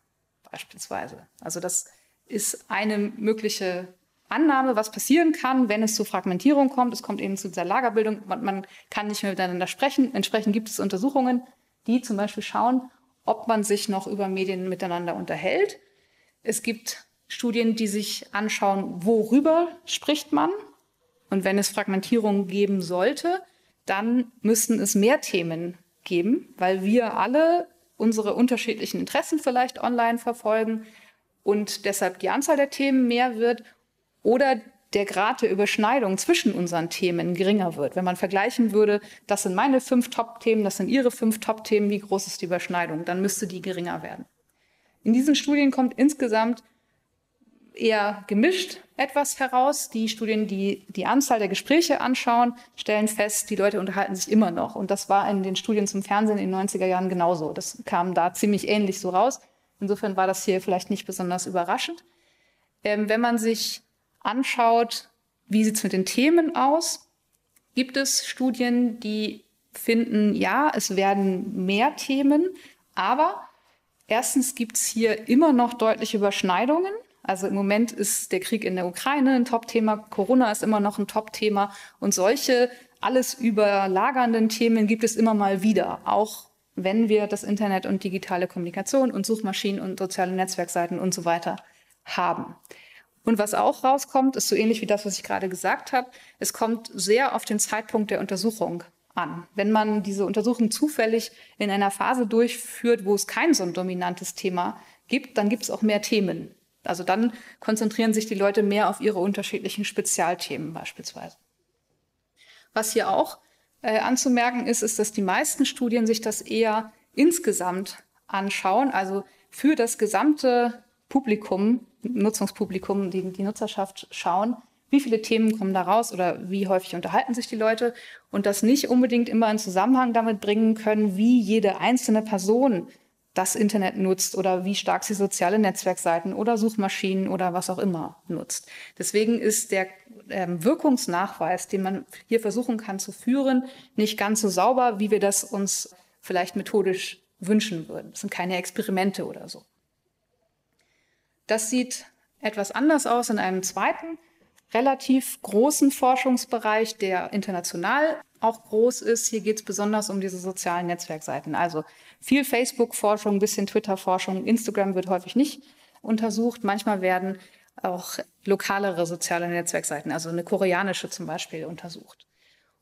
beispielsweise. Also das ist eine mögliche Annahme, was passieren kann, wenn es zu Fragmentierung kommt. Es kommt eben zu dieser Lagerbildung. Man, man kann nicht mehr miteinander sprechen. Entsprechend gibt es Untersuchungen, die zum Beispiel schauen, ob man sich noch über Medien miteinander unterhält. Es gibt Studien, die sich anschauen, worüber spricht man. Und wenn es Fragmentierung geben sollte, dann müssten es mehr Themen geben, weil wir alle unsere unterschiedlichen Interessen vielleicht online verfolgen und deshalb die Anzahl der Themen mehr wird oder der Grad der Überschneidung zwischen unseren Themen geringer wird. Wenn man vergleichen würde, das sind meine fünf Top-Themen, das sind Ihre fünf Top-Themen, wie groß ist die Überschneidung, dann müsste die geringer werden. In diesen Studien kommt insgesamt eher gemischt etwas heraus. Die Studien, die die Anzahl der Gespräche anschauen, stellen fest, die Leute unterhalten sich immer noch. Und das war in den Studien zum Fernsehen in den 90er Jahren genauso. Das kam da ziemlich ähnlich so raus. Insofern war das hier vielleicht nicht besonders überraschend. Ähm, wenn man sich anschaut, wie sieht es mit den Themen aus, gibt es Studien, die finden, ja, es werden mehr Themen, aber erstens gibt es hier immer noch deutliche Überschneidungen. Also im Moment ist der Krieg in der Ukraine ein Top-Thema, Corona ist immer noch ein Top-Thema und solche alles überlagernden Themen gibt es immer mal wieder, auch wenn wir das Internet und digitale Kommunikation und Suchmaschinen und soziale Netzwerkseiten und so weiter haben. Und was auch rauskommt, ist so ähnlich wie das, was ich gerade gesagt habe. Es kommt sehr auf den Zeitpunkt der Untersuchung an. Wenn man diese Untersuchung zufällig in einer Phase durchführt, wo es kein so ein dominantes Thema gibt, dann gibt es auch mehr Themen. Also dann konzentrieren sich die Leute mehr auf ihre unterschiedlichen Spezialthemen beispielsweise. Was hier auch äh, anzumerken ist, ist, dass die meisten Studien sich das eher insgesamt anschauen, also für das gesamte Publikum, Nutzungspublikum, die, die Nutzerschaft schauen, wie viele Themen kommen da raus oder wie häufig unterhalten sich die Leute und das nicht unbedingt immer in Zusammenhang damit bringen können, wie jede einzelne Person das Internet nutzt oder wie stark sie soziale Netzwerkseiten oder Suchmaschinen oder was auch immer nutzt. Deswegen ist der ähm, Wirkungsnachweis, den man hier versuchen kann zu führen, nicht ganz so sauber, wie wir das uns vielleicht methodisch wünschen würden. Das sind keine Experimente oder so. Das sieht etwas anders aus in einem zweiten, relativ großen Forschungsbereich, der international auch groß ist. Hier geht es besonders um diese sozialen Netzwerkseiten. Also viel Facebook-Forschung, bisschen Twitter-Forschung. Instagram wird häufig nicht untersucht. Manchmal werden auch lokalere soziale Netzwerkseiten, also eine koreanische zum Beispiel, untersucht.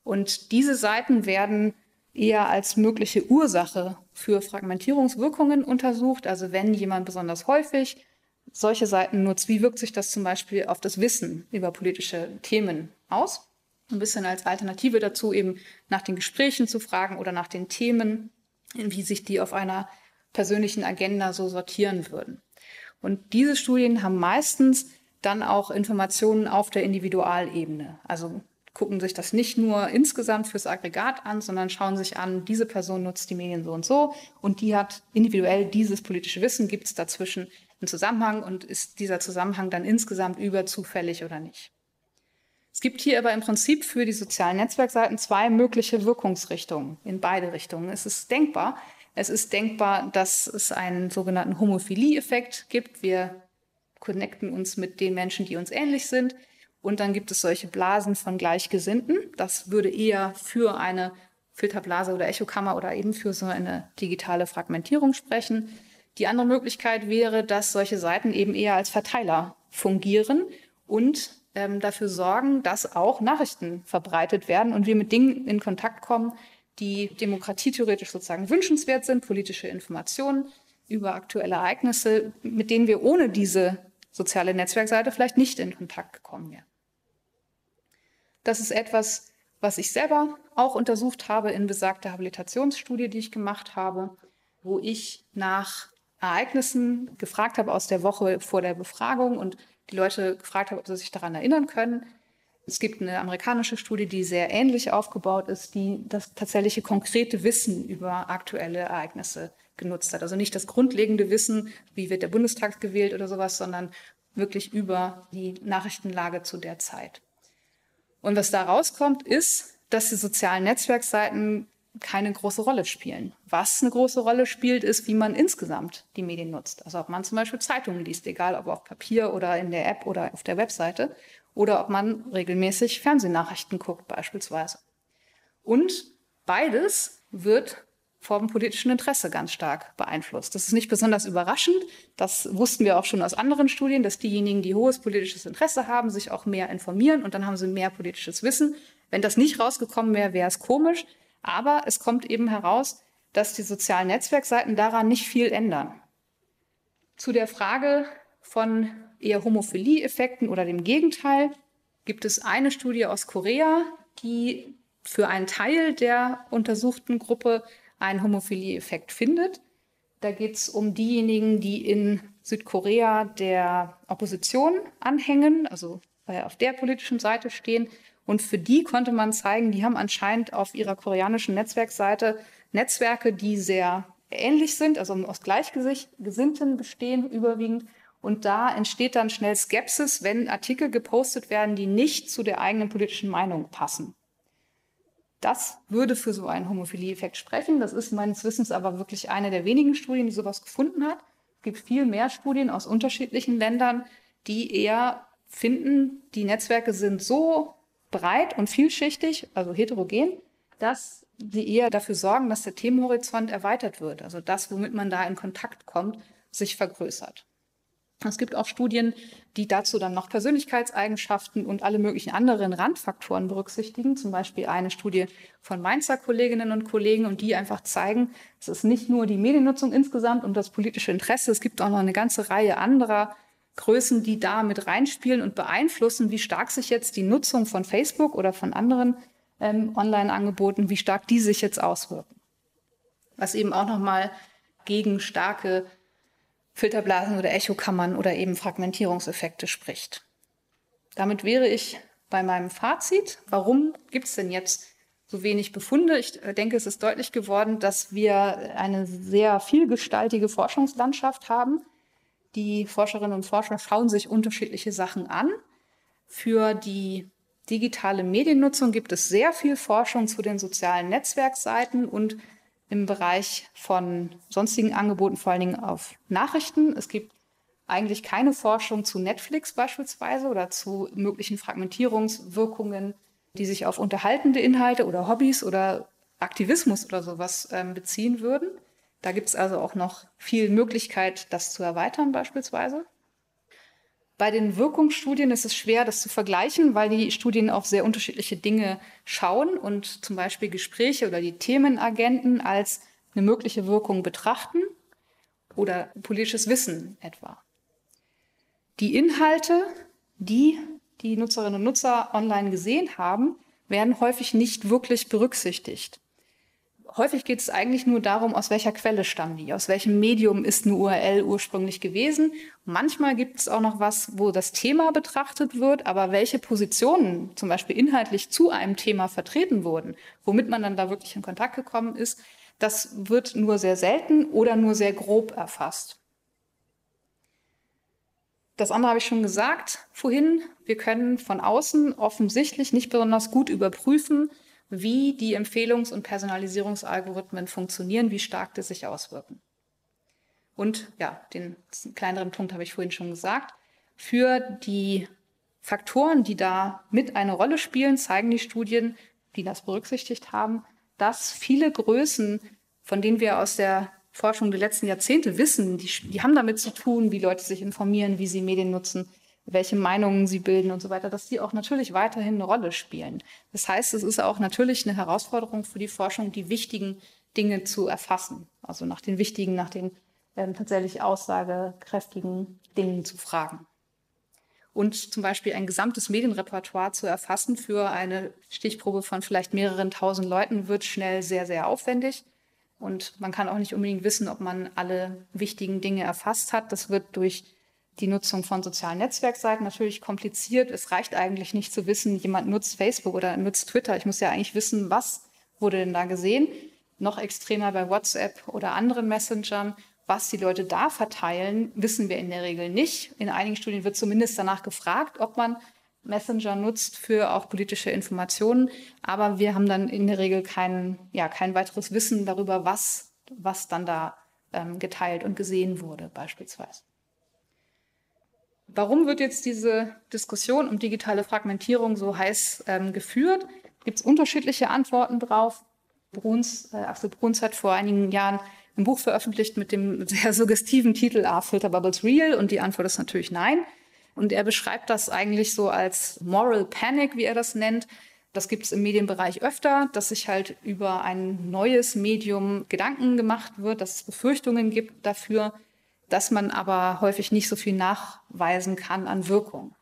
Und diese Seiten werden eher als mögliche Ursache für Fragmentierungswirkungen untersucht. Also wenn jemand besonders häufig solche Seiten nutzt, wie wirkt sich das zum Beispiel auf das Wissen über politische Themen aus? Ein bisschen als Alternative dazu eben nach den Gesprächen zu fragen oder nach den Themen, wie sich die auf einer persönlichen Agenda so sortieren würden. Und diese Studien haben meistens dann auch Informationen auf der Individualebene. Also gucken sich das nicht nur insgesamt fürs Aggregat an, sondern schauen sich an, diese Person nutzt die Medien so und so und die hat individuell dieses politische Wissen, gibt es dazwischen einen Zusammenhang und ist dieser Zusammenhang dann insgesamt überzufällig oder nicht. Es gibt hier aber im Prinzip für die sozialen Netzwerkseiten zwei mögliche Wirkungsrichtungen in beide Richtungen. Es ist denkbar, es ist denkbar, dass es einen sogenannten Homophilie-Effekt gibt. Wir connecten uns mit den Menschen, die uns ähnlich sind. Und dann gibt es solche Blasen von Gleichgesinnten. Das würde eher für eine Filterblase oder Echokammer oder eben für so eine digitale Fragmentierung sprechen. Die andere Möglichkeit wäre, dass solche Seiten eben eher als Verteiler fungieren und ähm, dafür sorgen, dass auch Nachrichten verbreitet werden und wir mit Dingen in Kontakt kommen, die demokratietheoretisch sozusagen wünschenswert sind, politische Informationen über aktuelle Ereignisse, mit denen wir ohne diese soziale Netzwerkseite vielleicht nicht in Kontakt gekommen wären. Das ist etwas, was ich selber auch untersucht habe in besagter Habilitationsstudie, die ich gemacht habe, wo ich nach Ereignissen gefragt habe aus der Woche vor der Befragung und die Leute gefragt habe, ob sie sich daran erinnern können. Es gibt eine amerikanische Studie, die sehr ähnlich aufgebaut ist, die das tatsächliche konkrete Wissen über aktuelle Ereignisse genutzt hat. Also nicht das grundlegende Wissen, wie wird der Bundestag gewählt oder sowas, sondern wirklich über die Nachrichtenlage zu der Zeit. Und was da rauskommt, ist, dass die sozialen Netzwerkseiten keine große Rolle spielen. Was eine große Rolle spielt, ist, wie man insgesamt die Medien nutzt. Also ob man zum Beispiel Zeitungen liest, egal ob auf Papier oder in der App oder auf der Webseite, oder ob man regelmäßig Fernsehnachrichten guckt beispielsweise. Und beides wird vom politischen Interesse ganz stark beeinflusst. Das ist nicht besonders überraschend. Das wussten wir auch schon aus anderen Studien, dass diejenigen, die hohes politisches Interesse haben, sich auch mehr informieren und dann haben sie mehr politisches Wissen. Wenn das nicht rausgekommen wäre, wäre es komisch. Aber es kommt eben heraus, dass die sozialen Netzwerkseiten daran nicht viel ändern. Zu der Frage von eher Homophilie-Effekten oder dem Gegenteil gibt es eine Studie aus Korea, die für einen Teil der untersuchten Gruppe einen Homophilie-Effekt findet. Da geht es um diejenigen, die in Südkorea der Opposition anhängen, also auf der politischen Seite stehen. Und für die konnte man zeigen, die haben anscheinend auf ihrer koreanischen Netzwerkseite Netzwerke, die sehr ähnlich sind, also aus Gleichgesinnten bestehen überwiegend. Und da entsteht dann schnell Skepsis, wenn Artikel gepostet werden, die nicht zu der eigenen politischen Meinung passen. Das würde für so einen Homophilie-Effekt sprechen. Das ist meines Wissens aber wirklich eine der wenigen Studien, die sowas gefunden hat. Es gibt viel mehr Studien aus unterschiedlichen Ländern, die eher finden, die Netzwerke sind so breit und vielschichtig, also heterogen, dass sie eher dafür sorgen, dass der Themenhorizont erweitert wird. Also das, womit man da in Kontakt kommt, sich vergrößert. Es gibt auch Studien, die dazu dann noch Persönlichkeitseigenschaften und alle möglichen anderen Randfaktoren berücksichtigen. Zum Beispiel eine Studie von Mainzer Kolleginnen und Kollegen und die einfach zeigen, es ist nicht nur die Mediennutzung insgesamt und das politische Interesse, es gibt auch noch eine ganze Reihe anderer Größen, die da mit reinspielen und beeinflussen, wie stark sich jetzt die Nutzung von Facebook oder von anderen ähm, Online-Angeboten, wie stark die sich jetzt auswirken. Was eben auch nochmal gegen starke Filterblasen oder Echokammern oder eben Fragmentierungseffekte spricht. Damit wäre ich bei meinem Fazit. Warum gibt es denn jetzt so wenig Befunde? Ich äh, denke, es ist deutlich geworden, dass wir eine sehr vielgestaltige Forschungslandschaft haben. Die Forscherinnen und Forscher schauen sich unterschiedliche Sachen an. Für die digitale Mediennutzung gibt es sehr viel Forschung zu den sozialen Netzwerkseiten und im Bereich von sonstigen Angeboten, vor allen Dingen auf Nachrichten. Es gibt eigentlich keine Forschung zu Netflix beispielsweise oder zu möglichen Fragmentierungswirkungen, die sich auf unterhaltende Inhalte oder Hobbys oder Aktivismus oder sowas ähm, beziehen würden. Da gibt es also auch noch viel Möglichkeit, das zu erweitern beispielsweise. Bei den Wirkungsstudien ist es schwer, das zu vergleichen, weil die Studien auf sehr unterschiedliche Dinge schauen und zum Beispiel Gespräche oder die Themenagenten als eine mögliche Wirkung betrachten oder politisches Wissen etwa. Die Inhalte, die die Nutzerinnen und Nutzer online gesehen haben, werden häufig nicht wirklich berücksichtigt häufig geht es eigentlich nur darum, aus welcher Quelle stammen die, aus welchem Medium ist eine URL ursprünglich gewesen. Manchmal gibt es auch noch was, wo das Thema betrachtet wird, aber welche Positionen zum Beispiel inhaltlich zu einem Thema vertreten wurden, womit man dann da wirklich in Kontakt gekommen ist, das wird nur sehr selten oder nur sehr grob erfasst. Das andere habe ich schon gesagt vorhin. Wir können von außen offensichtlich nicht besonders gut überprüfen, wie die Empfehlungs- und Personalisierungsalgorithmen funktionieren, wie stark die sich auswirken. Und ja, den kleineren Punkt habe ich vorhin schon gesagt. Für die Faktoren, die da mit eine Rolle spielen, zeigen die Studien, die das berücksichtigt haben, dass viele Größen, von denen wir aus der Forschung der letzten Jahrzehnte wissen, die, die haben damit zu tun, wie Leute sich informieren, wie sie Medien nutzen, welche Meinungen sie bilden und so weiter, dass die auch natürlich weiterhin eine Rolle spielen. Das heißt, es ist auch natürlich eine Herausforderung für die Forschung, die wichtigen Dinge zu erfassen. Also nach den wichtigen, nach den ähm, tatsächlich aussagekräftigen Dingen zu fragen. Und zum Beispiel ein gesamtes Medienrepertoire zu erfassen für eine Stichprobe von vielleicht mehreren tausend Leuten wird schnell sehr, sehr aufwendig. Und man kann auch nicht unbedingt wissen, ob man alle wichtigen Dinge erfasst hat. Das wird durch die Nutzung von sozialen Netzwerkseiten natürlich kompliziert. Es reicht eigentlich nicht zu wissen, jemand nutzt Facebook oder nutzt Twitter. Ich muss ja eigentlich wissen, was wurde denn da gesehen. Noch extremer bei WhatsApp oder anderen Messengern. Was die Leute da verteilen, wissen wir in der Regel nicht. In einigen Studien wird zumindest danach gefragt, ob man Messenger nutzt für auch politische Informationen. Aber wir haben dann in der Regel kein, ja, kein weiteres Wissen darüber, was, was dann da ähm, geteilt und gesehen wurde, beispielsweise. Warum wird jetzt diese Diskussion um digitale Fragmentierung so heiß ähm, geführt? Gibt es unterschiedliche Antworten drauf? Bruns, äh, Axel Bruns hat vor einigen Jahren ein Buch veröffentlicht mit dem sehr suggestiven Titel Are Filter Bubbles Real? Und die Antwort ist natürlich nein. Und er beschreibt das eigentlich so als Moral Panic, wie er das nennt. Das gibt es im Medienbereich öfter, dass sich halt über ein neues Medium Gedanken gemacht wird, dass es Befürchtungen gibt dafür, dass man aber häufig nicht so viel nachweisen kann an Wirkung.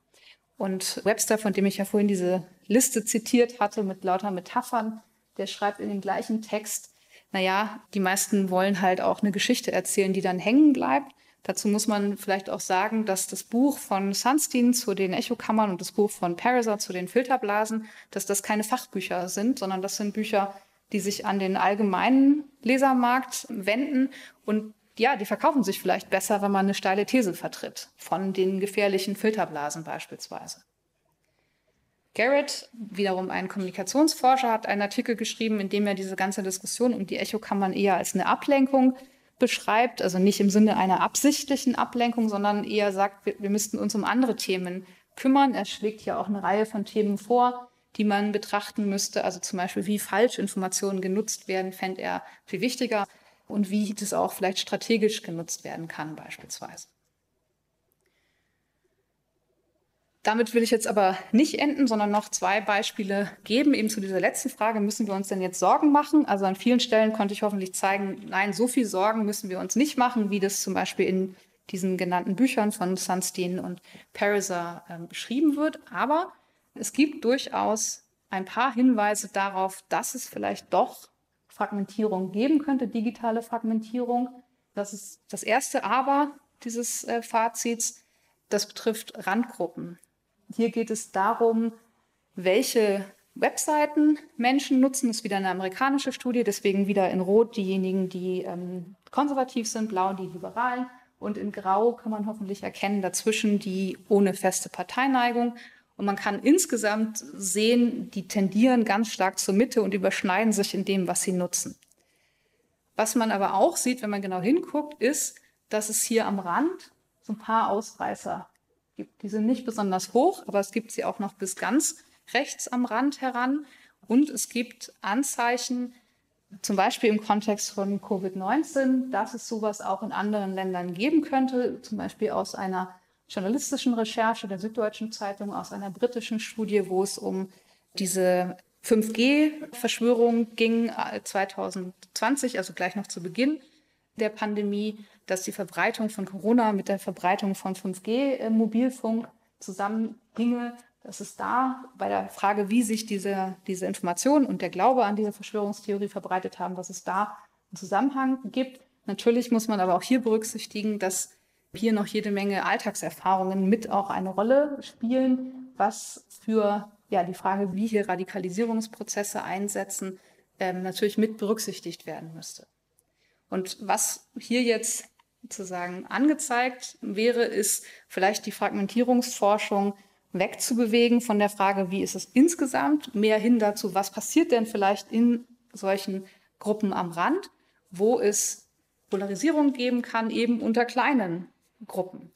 Und Webster, von dem ich ja vorhin diese Liste zitiert hatte mit lauter Metaphern, der schreibt in dem gleichen Text, naja, die meisten wollen halt auch eine Geschichte erzählen, die dann hängen bleibt. Dazu muss man vielleicht auch sagen, dass das Buch von Sunstein zu den Echokammern und das Buch von Pariser zu den Filterblasen, dass das keine Fachbücher sind, sondern das sind Bücher, die sich an den allgemeinen Lesermarkt wenden und ja, die verkaufen sich vielleicht besser, wenn man eine steile These vertritt, von den gefährlichen Filterblasen beispielsweise. Garrett, wiederum ein Kommunikationsforscher, hat einen Artikel geschrieben, in dem er diese ganze Diskussion um die Echokammern eher als eine Ablenkung beschreibt, also nicht im Sinne einer absichtlichen Ablenkung, sondern eher sagt, wir, wir müssten uns um andere Themen kümmern. Er schlägt hier auch eine Reihe von Themen vor, die man betrachten müsste. Also zum Beispiel, wie Falschinformationen genutzt werden, fände er viel wichtiger und wie das auch vielleicht strategisch genutzt werden kann beispielsweise. Damit will ich jetzt aber nicht enden, sondern noch zwei Beispiele geben. Eben zu dieser letzten Frage, müssen wir uns denn jetzt Sorgen machen? Also an vielen Stellen konnte ich hoffentlich zeigen, nein, so viel Sorgen müssen wir uns nicht machen, wie das zum Beispiel in diesen genannten Büchern von Sunstein und Pariser äh, beschrieben wird. Aber es gibt durchaus ein paar Hinweise darauf, dass es vielleicht doch Fragmentierung geben könnte, digitale Fragmentierung. Das ist das erste Aber dieses äh, Fazits. Das betrifft Randgruppen. Hier geht es darum, welche Webseiten Menschen nutzen. Das ist wieder eine amerikanische Studie, deswegen wieder in Rot diejenigen, die ähm, konservativ sind, blau die Liberalen und in Grau kann man hoffentlich erkennen dazwischen die ohne feste Parteineigung. Und man kann insgesamt sehen, die tendieren ganz stark zur Mitte und überschneiden sich in dem, was sie nutzen. Was man aber auch sieht, wenn man genau hinguckt, ist, dass es hier am Rand so ein paar Ausreißer gibt. Die sind nicht besonders hoch, aber es gibt sie auch noch bis ganz rechts am Rand heran. Und es gibt Anzeichen, zum Beispiel im Kontext von Covid-19, dass es sowas auch in anderen Ländern geben könnte, zum Beispiel aus einer journalistischen Recherche der Süddeutschen Zeitung, aus einer britischen Studie, wo es um diese 5G-Verschwörung ging 2020, äh, also gleich noch zu Beginn der Pandemie, dass die Verbreitung von Corona mit der Verbreitung von 5G-Mobilfunk äh, zusammenhinge, dass es da bei der Frage, wie sich diese, diese Information und der Glaube an diese Verschwörungstheorie verbreitet haben, dass es da einen Zusammenhang gibt. Natürlich muss man aber auch hier berücksichtigen, dass hier noch jede Menge Alltagserfahrungen mit auch eine Rolle spielen, was für ja, die Frage, wie hier Radikalisierungsprozesse einsetzen, ähm, natürlich mit berücksichtigt werden müsste. Und was hier jetzt sozusagen angezeigt wäre, ist vielleicht die Fragmentierungsforschung wegzubewegen von der Frage, wie ist es insgesamt, mehr hin dazu, was passiert denn vielleicht in solchen Gruppen am Rand, wo es Polarisierung geben kann, eben unter kleinen Gruppen.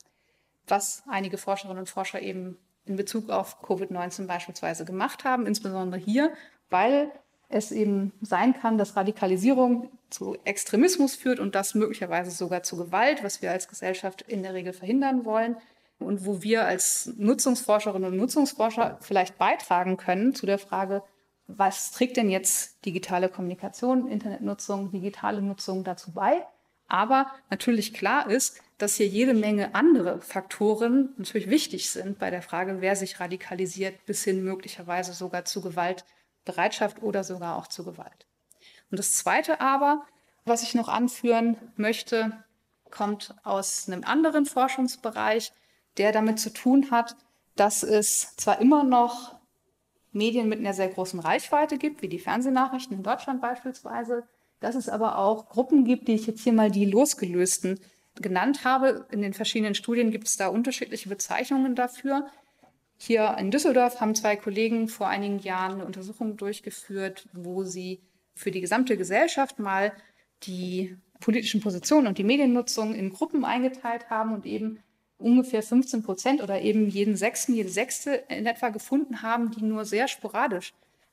Was einige Forscherinnen und Forscher eben in Bezug auf Covid-19 beispielsweise gemacht haben, insbesondere hier, weil es eben sein kann, dass Radikalisierung zu Extremismus führt und das möglicherweise sogar zu Gewalt, was wir als Gesellschaft in der Regel verhindern wollen und wo wir als Nutzungsforscherinnen und Nutzungsforscher vielleicht beitragen können zu der Frage, was trägt denn jetzt digitale Kommunikation, Internetnutzung, digitale Nutzung dazu bei? Aber natürlich klar ist, dass hier jede Menge andere Faktoren natürlich wichtig sind bei der Frage, wer sich radikalisiert, bis hin möglicherweise sogar zu Gewalt Bereitschaft oder sogar auch zu Gewalt. Und das Zweite aber, was ich noch anführen möchte, kommt aus einem anderen Forschungsbereich, der damit zu tun hat, dass es zwar immer noch Medien mit einer sehr großen Reichweite gibt, wie die Fernsehnachrichten in Deutschland beispielsweise, dass es aber auch Gruppen gibt, die ich jetzt hier mal die losgelösten genannt habe. In den verschiedenen Studien gibt es da unterschiedliche Bezeichnungen dafür, Hier in Düsseldorf haben zwei Kollegen vor einigen Jahren eine Untersuchung durchgeführt, wo sie für die gesamte Gesellschaft mal die politischen Positionen und die Mediennutzung in Gruppen eingeteilt haben und eben ungefähr 15 Prozent oder eben jeden Sechsten, jede Sechste in etwa gefunden haben, die nur sehr sporadisch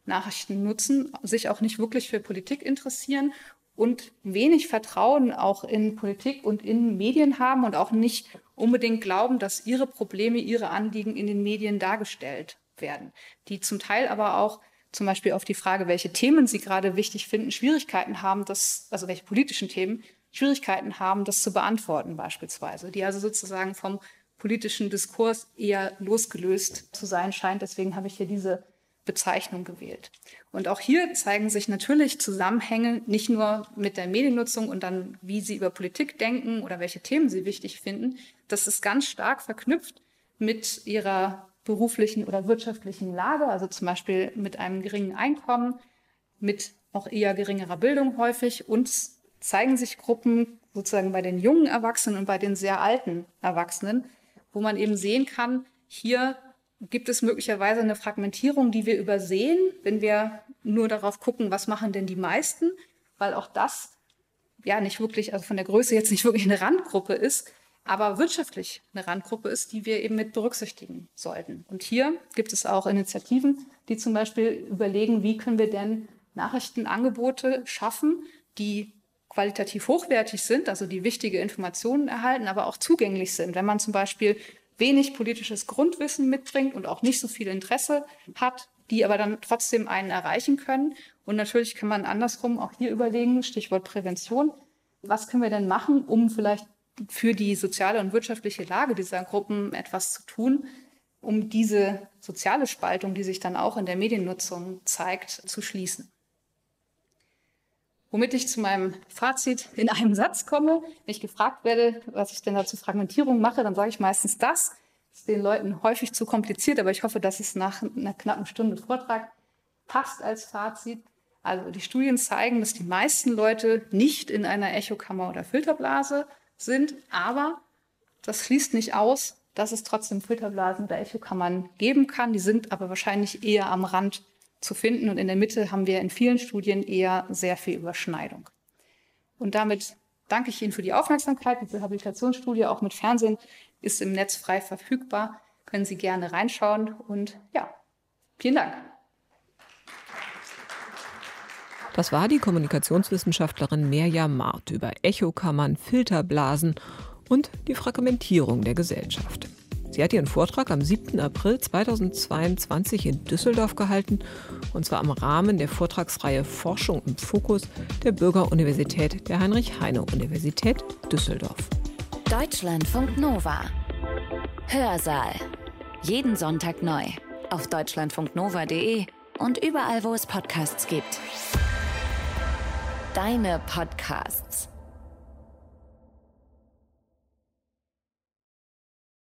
Nachrichten nutzen, sich auch nicht wirklich für Politik interessieren und wenig Vertrauen auch in Politik und in Medien haben und auch nicht unbedingt glauben, dass ihre Probleme, ihre Anliegen in den Medien dargestellt werden, die zum Teil aber auch zum Beispiel auf die Frage, welche Themen sie gerade wichtig finden, Schwierigkeiten haben, das, also welche politischen Themen Schwierigkeiten haben, das zu beantworten beispielsweise, die also sozusagen vom politischen Diskurs eher losgelöst zu sein scheint. Deswegen habe ich hier diese Bezeichnung gewählt. Und auch hier zeigen sich natürlich Zusammenhänge, nicht nur mit der Mediennutzung und dann, wie sie über Politik denken oder welche Themen sie wichtig finden. Das ist ganz stark verknüpft mit ihrer beruflichen oder wirtschaftlichen Lage, also zum Beispiel mit einem geringen Einkommen, mit auch eher geringerer Bildung häufig und zeigen sich Gruppen sozusagen bei den jungen Erwachsenen und bei den sehr alten Erwachsenen, wo man eben sehen kann, hier gibt es möglicherweise eine Fragmentierung, die wir übersehen, wenn wir nur darauf gucken, was machen denn die meisten, weil auch das ja nicht wirklich, also von der Größe jetzt nicht wirklich eine Randgruppe ist, aber wirtschaftlich eine Randgruppe ist, die wir eben mit berücksichtigen sollten. Und hier gibt es auch Initiativen, die zum Beispiel überlegen, wie können wir denn Nachrichtenangebote schaffen, die qualitativ hochwertig sind, also die wichtige Informationen erhalten, aber auch zugänglich sind. Wenn man zum Beispiel wenig politisches Grundwissen mitbringt und auch nicht so viel Interesse hat, die aber dann trotzdem einen erreichen können. Und natürlich kann man andersrum auch hier überlegen, Stichwort Prävention, was können wir denn machen, um vielleicht für die soziale und wirtschaftliche Lage dieser Gruppen etwas zu tun, um diese soziale Spaltung, die sich dann auch in der Mediennutzung zeigt, zu schließen. Womit ich zu meinem Fazit in einem Satz komme. Wenn ich gefragt werde, was ich denn da zur Fragmentierung mache, dann sage ich meistens das. Das ist den Leuten häufig zu kompliziert, aber ich hoffe, dass es nach einer knappen Stunde Vortrag passt als Fazit. Also die Studien zeigen, dass die meisten Leute nicht in einer Echokammer oder Filterblase sind, aber das schließt nicht aus, dass es trotzdem Filterblasen oder Echokammern geben kann. Die sind aber wahrscheinlich eher am Rand zu finden. Und in der Mitte haben wir in vielen Studien eher sehr viel Überschneidung. Und damit danke ich Ihnen für die Aufmerksamkeit. Diese Habilitationsstudie auch mit Fernsehen ist im Netz frei verfügbar. Können Sie gerne reinschauen. Und ja, vielen Dank. Das war die Kommunikationswissenschaftlerin Merja Mart über Echokammern, Filterblasen und die Fragmentierung der Gesellschaft. Sie hat ihren Vortrag am 7. April 2022 in Düsseldorf gehalten, und zwar im Rahmen der Vortragsreihe Forschung im Fokus der Bürgeruniversität der Heinrich-Heine-Universität Düsseldorf. Deutschlandfunk Nova. Hörsaal. Jeden Sonntag neu. Auf deutschlandfunknova.de und überall, wo es Podcasts gibt. Deine Podcasts.